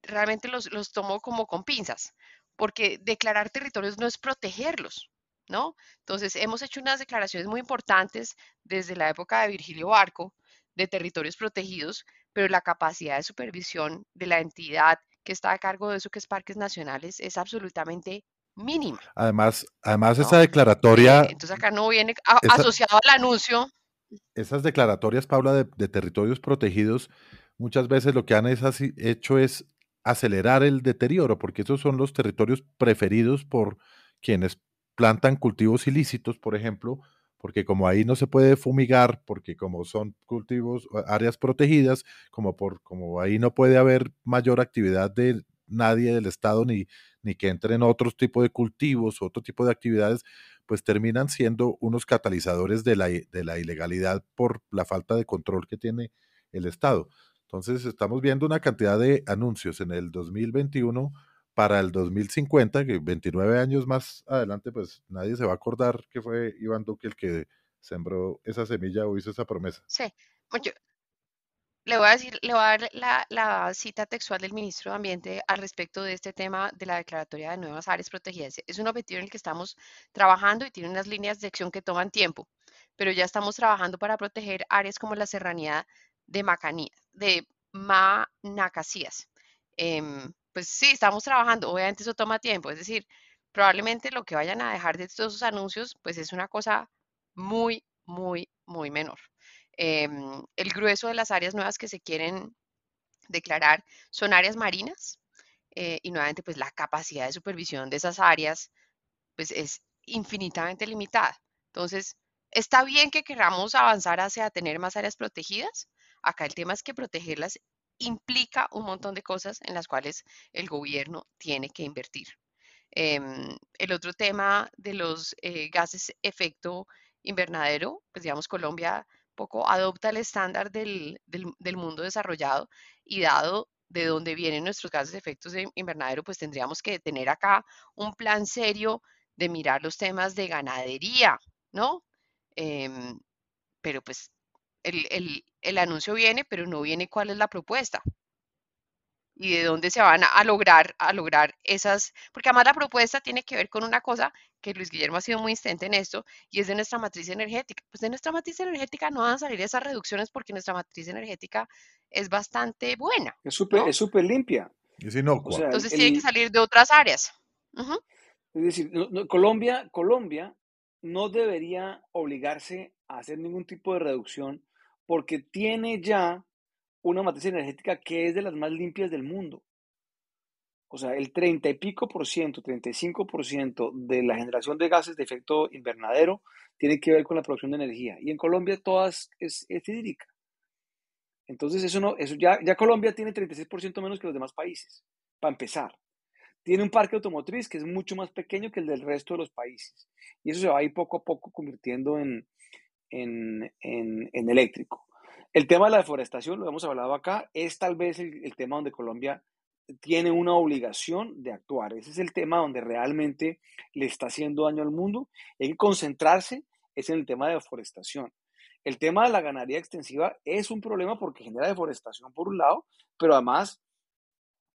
realmente los, los tomo como con pinzas, porque declarar territorios no es protegerlos, ¿no? Entonces, hemos hecho unas declaraciones muy importantes desde la época de Virgilio Barco de territorios protegidos, pero la capacidad de supervisión de la entidad que está a cargo de eso, que es Parques Nacionales, es absolutamente mínima, Además, además esa declaratoria, entonces acá no viene a- esa- asociado al anuncio. esas declaratorias, Paula, de, de territorios protegidos, muchas veces lo que han es así- hecho es acelerar el deterioro, porque esos son los territorios preferidos por quienes plantan cultivos ilícitos, por ejemplo, porque como ahí no se puede fumigar, porque como son cultivos, áreas protegidas, como por como ahí no puede haber mayor actividad de nadie del Estado ni, ni que entren otros tipos de cultivos, otro tipo de actividades, pues terminan siendo unos catalizadores de la, de la ilegalidad por la falta de control que tiene el Estado. Entonces estamos viendo una cantidad de anuncios en el 2021 para el 2050, que 29 años más adelante, pues nadie se va a acordar que fue Iván Duque el que sembró esa semilla o hizo esa promesa. Sí, Le voy a decir, le voy a dar la, cita textual del ministro de Ambiente al respecto de este tema de la declaratoria de nuevas áreas protegidas. Es un objetivo en el que estamos trabajando y tiene unas líneas de acción que toman tiempo, pero ya estamos trabajando para proteger áreas como la serranía de Macanía, de Manacasías. Em, pues sí, estamos trabajando, obviamente eso toma tiempo, es decir, probablemente lo que vayan a dejar de esos anuncios, pues es una cosa muy, muy, muy menor em, el grueso de las áreas nuevas que se quieren declarar son áreas marinas eh, y nuevamente pues la capacidad de supervisión de esas áreas pues es infinitamente limitada. Entonces, está bien que queramos avanzar hacia tener más áreas protegidas. Acá el tema es que protegerlas implica un montón de cosas en las cuales el gobierno tiene que invertir. Em, el otro tema de los eh, gases efecto invernadero, pues digamos Colombia poco adopta el estándar del, del, mundo desarrollado y dado de dónde vienen nuestros gases de efectos de invernadero, pues tendríamos que tener acá un plan serio de mirar los temas de ganadería, ¿no? Em, pero pues el, el, el anuncio viene, pero no viene cuál es la propuesta y de dónde se van a, a lograr a lograr esas, porque además la propuesta tiene que ver con una cosa que Luis Guillermo ha sido muy insistente en esto y es de nuestra matriz energética. Pues de nuestra matriz energética no van a salir esas reducciones porque nuestra matriz energética es bastante buena, Es súper ¿no? es súper limpia. Es O inocua. el, Entonces tiene que salir de otras áreas. Es decir, no- no- Colombia, Colombia no debería obligarse a hacer ningún tipo de reducción porque tiene ya una matriz energética que es de las más limpias del mundo. O sea, el 30 y pico por ciento, 35 por ciento de la generación de gases de efecto invernadero tiene que ver con la producción de energía. Y en Colombia todas es, es hídrica. Entonces, eso no, eso ya, ya Colombia tiene 36% menos que los demás países, para empezar. Tiene un parque automotriz que es mucho más pequeño que el del resto de los países. Y eso se va a ir poco a poco convirtiendo en, en, en, en eléctrico. El tema de la deforestación, lo hemos hablado acá, es tal vez el, tema donde Colombia tiene una obligación de actuar. Ese es el tema donde realmente le está haciendo daño al mundo. Hay concentrarse es en el tema de deforestación. El tema de la ganadería extensiva es un problema porque genera deforestación por un lado, pero además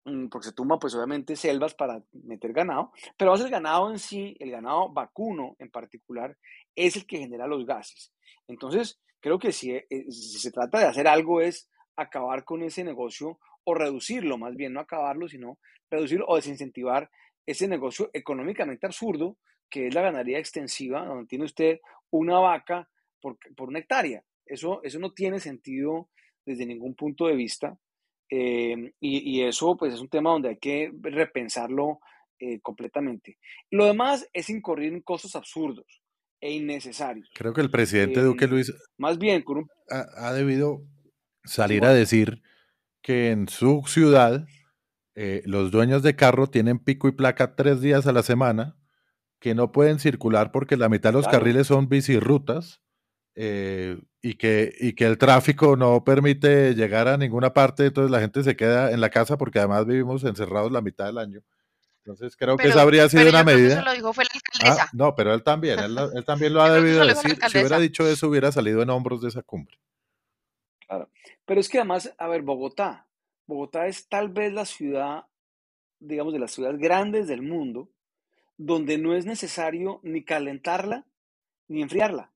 mm, porque se tumban pues obviamente selvas para meter ganado, pero más el ganado en sí, el ganado vacuno en particular, es el que genera los gases. Entonces, creo que si, eh, si se trata de hacer algo es acabar con ese negocio o reducirlo, más bien no acabarlo, sino reducirlo o desincentivar ese negocio económicamente absurdo que es la ganadería extensiva, donde tiene usted una vaca por, por una hectárea. Eso, eso no tiene sentido desde ningún punto de vista. Eh, y, y, eso pues es un tema donde hay que repensarlo eh, completamente. Lo demás es incurrir en costos absurdos e innecesarios. Creo que el presidente eh, Duque Luis más bien con un... ha, ha, debido salir a decir que en su ciudad eh, los dueños de carro tienen pico y placa tres días a la semana, que no pueden circular porque la mitad de los claro. carriles son bicirrutas eh, y, que, y que el tráfico no permite llegar a ninguna parte, entonces la gente se queda en la casa porque además vivimos encerrados la mitad del año. Entonces creo pero, que esa habría sido una medida. Eso lo dijo fue la alcaldesa. Ah, no, pero él también, él, él también lo ha debido decir. Si hubiera dicho eso, hubiera salido en hombros de esa cumbre. Claro. Pero es que además, a ver, Bogotá, Bogotá es tal vez la ciudad, digamos, de las ciudades grandes del mundo, donde no es necesario ni calentarla ni enfriarla.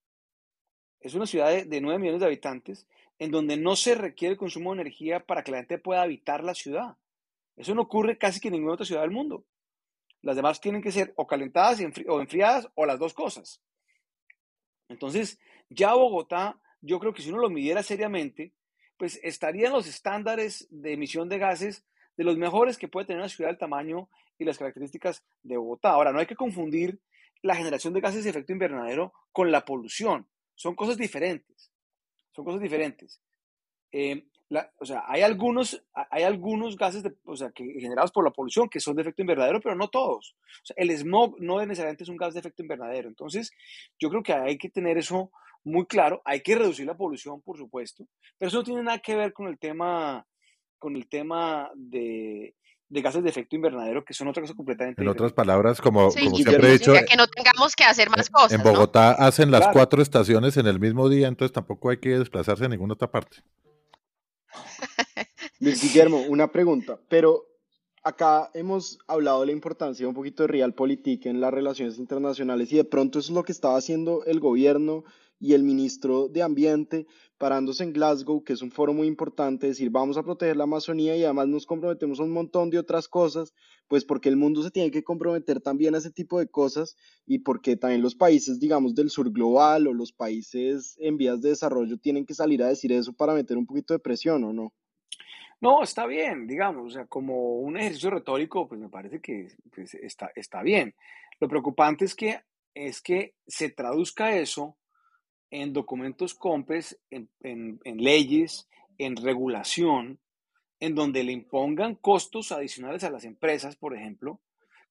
Es una ciudad de, de 9 millones de habitantes en donde no se requiere el consumo de energía para que la gente pueda habitar la ciudad. Eso no ocurre casi que en ninguna otra ciudad del mundo. Las demás tienen que ser o calentadas o enfriadas o las dos cosas. Entonces, ya Bogotá, yo creo que si uno lo midiera seriamente, pues estaría en los estándares de emisión de gases de los mejores que puede tener una ciudad del tamaño y las características de Bogotá. Ahora, no hay que confundir la generación de gases de efecto invernadero con la polución. Son cosas diferentes. Son cosas diferentes. Eh, la, o sea, hay algunos, hay algunos gases de, o sea, que, generados por la polución que son de efecto invernadero, pero no todos. O sea, el smog no necesariamente es un gas de efecto invernadero. Entonces, yo creo que hay que tener eso muy claro. Hay que reducir la polución, por supuesto, pero eso no tiene nada que ver con el tema, con el tema de, de gases de efecto invernadero, que son otra cosa completamente En otras palabras, como, sí, como siempre he dicho, que no tengamos que hacer más cosas. En Bogotá ¿no? hacen las claro. cuatro estaciones en el mismo día, entonces tampoco hay que desplazarse a ninguna otra parte. Luis Guillermo, una pregunta, pero acá hemos hablado de la importancia un poquito de realpolitik en las relaciones internacionales y de pronto eso es lo que estaba haciendo el gobierno y el ministro de Ambiente parándose en Glasgow, que es un foro muy importante, decir vamos a proteger la Amazonía y además nos comprometemos a un montón de otras cosas, pues porque el mundo se tiene que comprometer también a ese tipo de cosas y porque también los países, digamos, del sur global o los países en vías de desarrollo tienen que salir a decir eso para meter un poquito de presión, ¿o no? No, está bien, digamos, o sea, como un ejercicio retórico, pues me parece que pues, está, está bien. Lo preocupante es que, es que se traduzca eso en documentos COMPES, en, en, en, leyes, en regulación, en donde le impongan costos adicionales a las empresas, por ejemplo,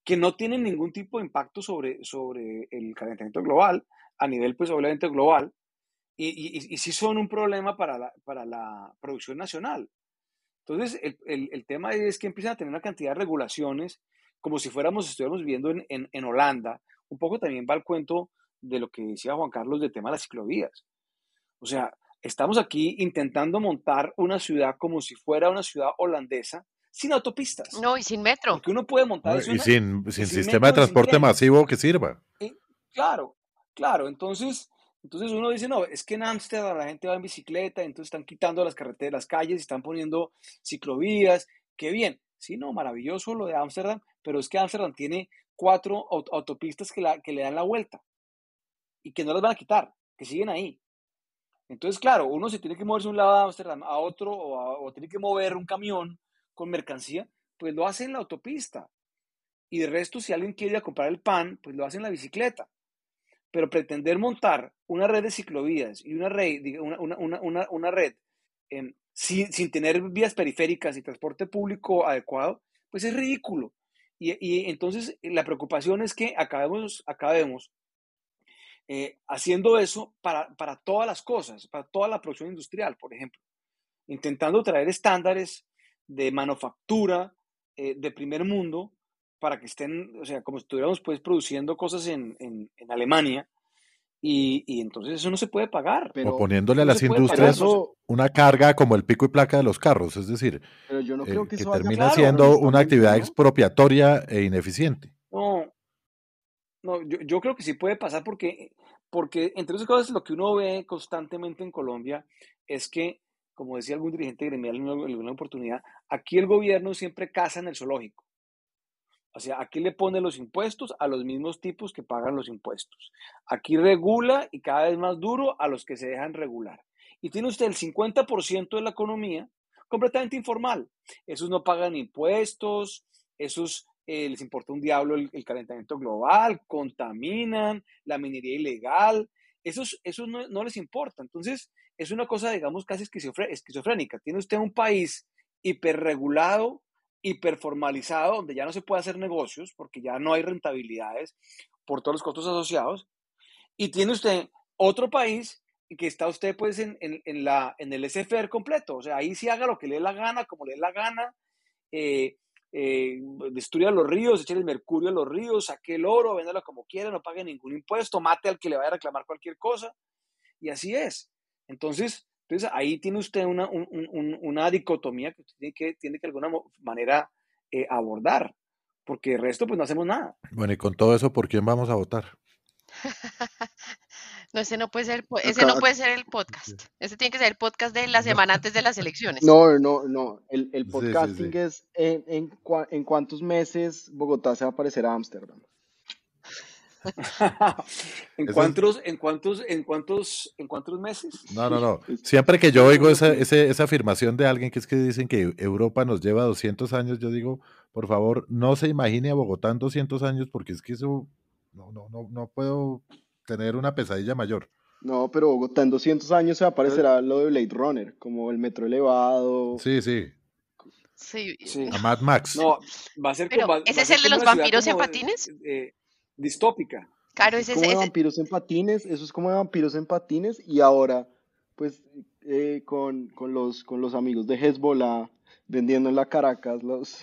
que no tienen ningún tipo de impacto sobre, sobre el calentamiento global, a nivel, pues, obviamente global, y, y, y sí son un problema para la, para la producción nacional. Entonces, el, el, el, tema es que empiezan a tener una cantidad de regulaciones, como si fuéramos, estuviéramos viviendo en, en, en Holanda. Un poco también va al cuento de lo que decía Juan Carlos del tema de las ciclovías. O sea, estamos aquí intentando montar una ciudad como si fuera una ciudad holandesa sin autopistas. No, y sin metro. Porque uno puede montar no, eso. Y una, sin, sin, sin sistema metro, de transporte masivo que sirva. Y, claro, claro. Entonces, entonces uno dice, no, es que en Ámsterdam la gente va en bicicleta, entonces están quitando las carreteras, las calles, y están poniendo ciclovías. Qué bien. Sí, no, maravilloso lo de Ámsterdam, pero es que Ámsterdam tiene cuatro autopistas que, la, que le dan la vuelta y que no las van a quitar, que siguen ahí. Entonces, claro, uno se tiene que moverse de un lado de Amsterdam a otro o, a, tiene que mover un camión con mercancía, pues lo hace en la autopista. Y de resto, si alguien quiere ir a comprar el pan, pues lo hace en la bicicleta. Pero pretender montar una red de ciclovías y una red, una, una, una, una red eh, sin, sin, tener vías periféricas y transporte público adecuado, pues es ridículo. Y, y entonces la preocupación es que acabemos, acabemos eh, haciendo eso para, para, todas las cosas, para toda la producción industrial, por ejemplo, intentando traer estándares de manufactura eh, de primer mundo para que estén, o sea, como si estuviéramos pues produciendo cosas en, en, en Alemania Y, y entonces eso no se puede pagar. Pero- o poniéndole a las pagar, industrias una carga como el pico y placa de los carros, es decir, Pero yo no eh, que, que eso vaya termina siendo una actividad ¿no? expropiatoria e ineficiente. No, yo, yo creo que sí puede pasar porque, porque entre otras cosas lo que uno ve constantemente en Colombia es que, como decía algún dirigente gremial en alguna oportunidad, aquí el gobierno siempre caza en el zoológico. O sea, aquí le pone los impuestos a los mismos tipos que pagan los impuestos. Aquí regula y cada vez más duro a los que se dejan regular. Y tiene usted el 50% de la economía completamente informal. Esos no pagan impuestos, esos eh, les importa un diablo el, calentamiento global, contaminan, la minería ilegal, esos, esos no, no les importa. Entonces, es una cosa, digamos, casi esquizofrénica. Tiene usted un país hiperregulado, hiperformalizado, donde ya no se puede hacer negocios porque ya no hay rentabilidades por todos los costos asociados. Y tiene usted otro país que está usted pues en, en, en la, en el SFR completo. O sea, ahí sí haga lo que le dé la gana, como le dé la gana. Eh, eh, destruya los ríos, eche el mercurio a los ríos, saque el oro, véndalo como quiera, no pague ningún impuesto, mate al que le vaya a reclamar cualquier cosa. Y así es. Entonces, entonces ahí tiene usted una, un- un- un- una dicotomía que usted tiene que, tiene que de alguna manera eh, abordar, porque el resto pues no hacemos nada. Bueno, y con todo eso, ¿por quién vamos a votar? No, ese no puede ser, ese Acá- no puede ser el podcast. Ese tiene que ser el podcast de la semana antes de las elecciones. No, no, no. El, el Sí, sí, podcasting sí. es en, en, cua- en cuántos meses Bogotá se va a parecer a Ámsterdam. ¿En cuántos, en cuántos, en cuántos, en cuántos meses? No, no, no. Siempre que yo oigo esa, ese- esa afirmación de alguien que es que dicen que Europa nos lleva 200 años, yo digo, por favor, no se imagine a Bogotá en 200 años porque es que eso no, no, no, no puedo tener una pesadilla mayor. No, pero Bogotá en 200 años se va a parecer a lo de Blade Runner, como el metro elevado. Sí, sí, Sí, Sí. a Mad Max. No, va a ser Pero, como. ¿ese es el de los vampiros en patines? eh, distópica. Claro, Es ese es como de ese- vampiros en patines, eso es como de vampiros en patines y ahora, pues, eh, con, con los, con los amigos de Hezbollah vendiendo en la Caracas los,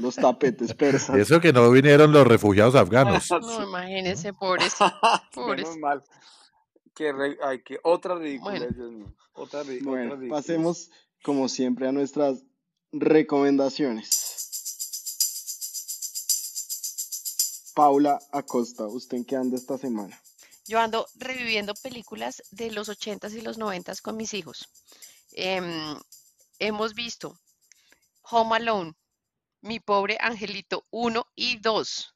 los tapetes persas. Eso que no vinieron los refugiados afganos. No, imagínense, pobres. pobres. Menos mal. Que re- ay, que otra ridiculez, Bueno. Dios mío. Otra, ri- otra Bueno, pasemos como siempre a nuestras recomendaciones. Paula Acosta, ¿usted en qué anda esta semana? Yo ando reviviendo películas de los 80s y los 90s con mis hijos. Em, hemos visto Home Alone, Mi pobre angelito 1 y 2.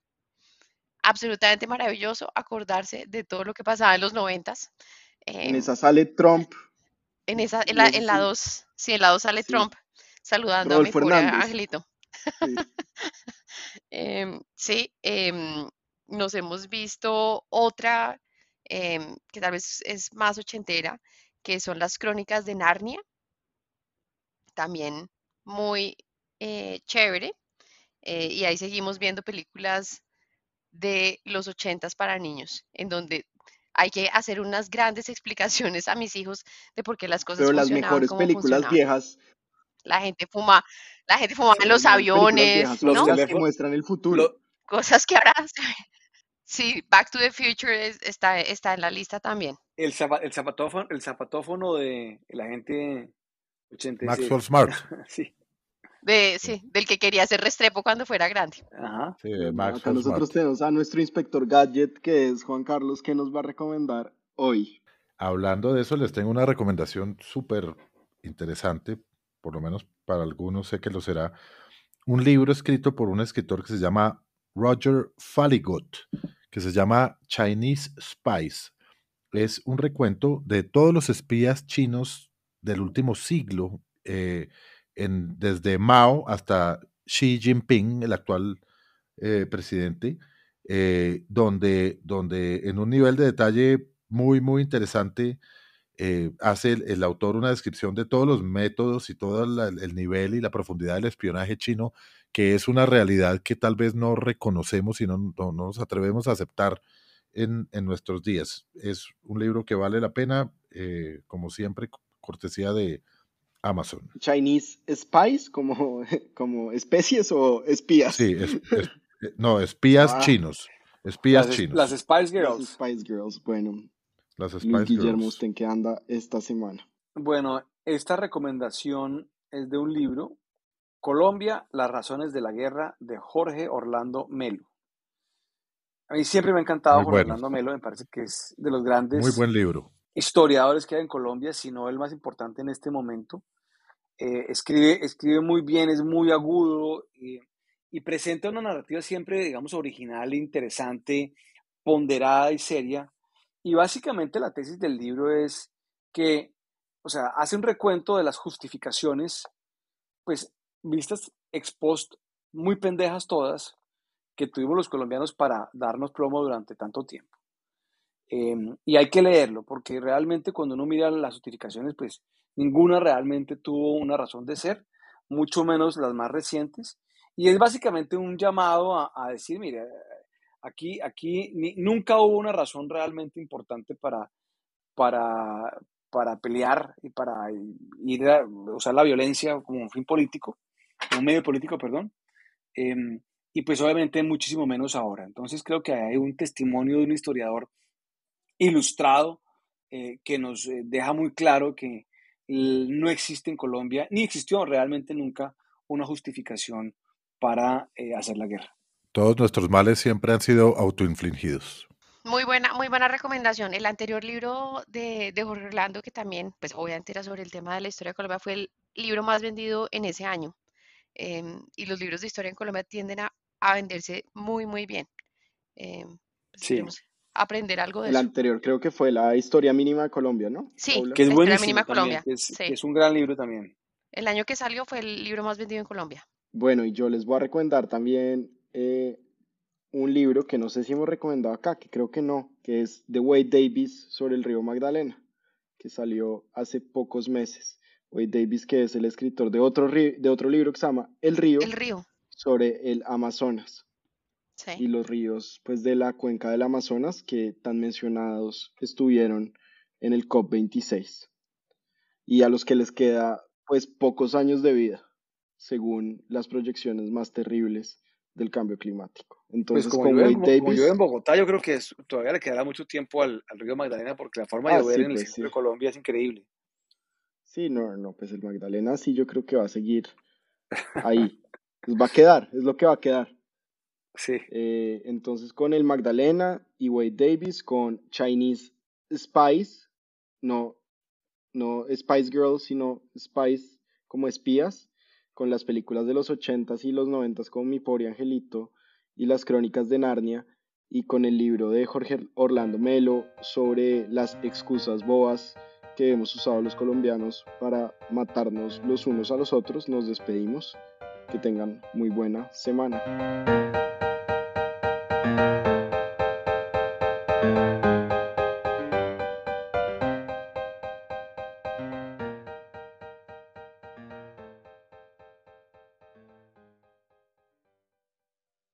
Absolutamente maravilloso acordarse de todo lo que pasaba en los 90s. En Em, esa sale Trump, en esa, en la, en la si- 2, sí, en la 2 sale Sí. Trump saludando a mi pobre Hernández. angelito. sí. Em, sí, em, nos hemos visto otra em, que tal vez es más ochentera, que son las crónicas de Narnia, también muy eh, chévere. eh, y ahí seguimos viendo películas de los ochentas para niños, en donde hay que hacer unas grandes explicaciones a mis hijos de por qué las cosas Pero las mejores películas funcionaban. viejas, La gente fuma, la gente fumaba en los aviones, viejas Los ¿no? que teléfonos- muestran el futuro. Cosas que ahora. Sí, Back to the Future es- está, está en la lista también. el, zapa- el, zapatófono, el zapatófono de la gente 86. Maxwell Smart. Sí. De, sí, del que quería ser Restrepo cuando fuera grande. Ajá. Sí, Bueno, acá nosotros Smart. tenemos a nuestro inspector Gadget, que es Juan Carlos, que nos va a recomendar hoy. Hablando de eso, les tengo una recomendación súper interesante, por lo menos para algunos sé que lo será. Un libro escrito por un escritor que se llama Roger Falligot, que se llama Chinese Spies. Es un recuento de todos los espías chinos del último siglo, eh, desde Mao hasta Xi Jinping, el actual eh, presidente, eh, donde, donde en un nivel de detalle muy, muy interesante eh, hace el, autor una descripción de todos los métodos y todo el nivel y la profundidad del espionaje chino, que es una realidad que tal vez no reconocemos y no, no- no nos atrevemos a aceptar en, en nuestros días. Es un libro que vale la pena, como siempre, cortesía de Amazon. Chinese Spies, como, como especies o espías. Sí, es- es- no, espías Ah. chinos. Espías Las, chinos. las Spice Las Girls. Spice Girls, bueno. Las Luis Spice Guillermo, Girls. ¿usted en qué anda esta semana? Bueno, esta recomendación es de un libro, Colombia, las razones de la guerra, de Jorge Orlando Melo. A mí siempre me ha encantado Muy Jorge bueno. Orlando Melo, me parece que es de los grandes Muy buen libro. Historiadores que hay en Colombia, si no el más importante en este momento. Eh, escribe, escribe muy bien, es muy agudo y presenta una narrativa siempre, digamos, original, interesante, ponderada y seria. Y básicamente la tesis del libro es que, o sea, hace un recuento de las justificaciones, pues vistas ex post, muy pendejas todas, que tuvimos los colombianos para darnos plomo durante tanto tiempo. Eh, y hay que leerlo, porque realmente cuando uno mira las justificaciones, pues ninguna realmente tuvo una razón de ser, mucho menos las más recientes. Y es básicamente un llamado a, decir, mire, aquí, aquí nunca hubo una razón realmente importante para, para, para pelear y para ir a usar la violencia como un fin político, un medio político, perdón. Em, y pues obviamente muchísimo menos ahora. Entonces creo que hay un testimonio de un historiador ilustrado eh, que nos eh, deja muy claro que no existe en Colombia, ni existió realmente nunca una justificación para eh, hacer la guerra. Todos nuestros males siempre han sido autoinfligidos. Muy buena, muy buena recomendación. El anterior libro de, de Jorge Orlando, que también, pues obviamente era sobre el tema de la historia de Colombia, fue el libro más vendido en ese año. Em, y los libros de historia en Colombia tienden a, a venderse muy, muy bien. Em, pues Sí. esperemos aprender algo de El eso. anterior creo que fue la historia mínima de Colombia, ¿no? Sí, Paula? Que es La Historia Mínima Colombia. que es, Sí. que es un gran libro también. El año que salió fue el libro más vendido en Colombia. Bueno, y yo les voy a recomendar también eh, un libro que no sé si hemos recomendado acá, que creo que no, que es de Wade Davis sobre el río Magdalena, que salió hace pocos meses. Wade Davis, que es el escritor de otro, de otro libro que se llama El río, El río. sobre el Amazonas y Sí. los ríos pues, de la cuenca del Amazonas que tan mencionados estuvieron en el COP26 y a los que les queda pues pocos años de vida, según las proyecciones más terribles del cambio climático. Pues Entonces, como con llueve, como, como Davis, llueve en Bogotá, yo creo que es- todavía le quedará mucho tiempo al, al río Magdalena porque la forma de Ah, llover sí, en el pues, centro sí. de Colombia es increíble. sí, no, no, pues el Magdalena sí yo creo que va a seguir ahí. Pues va a quedar, es lo que va a quedar. Sí. Eh, entonces, con el Magdalena y Wade Davis, con Chinese Spies, no, no Spice Girls, sino Spies como espías, con las películas de los 80s y los 90s como Mi Pobre Angelito y las Crónicas de Narnia, y con el libro de Jorge Orlando Melo sobre las excusas bobas que hemos usado los colombianos para matarnos los unos a los otros, nos despedimos. Que tengan muy buena semana.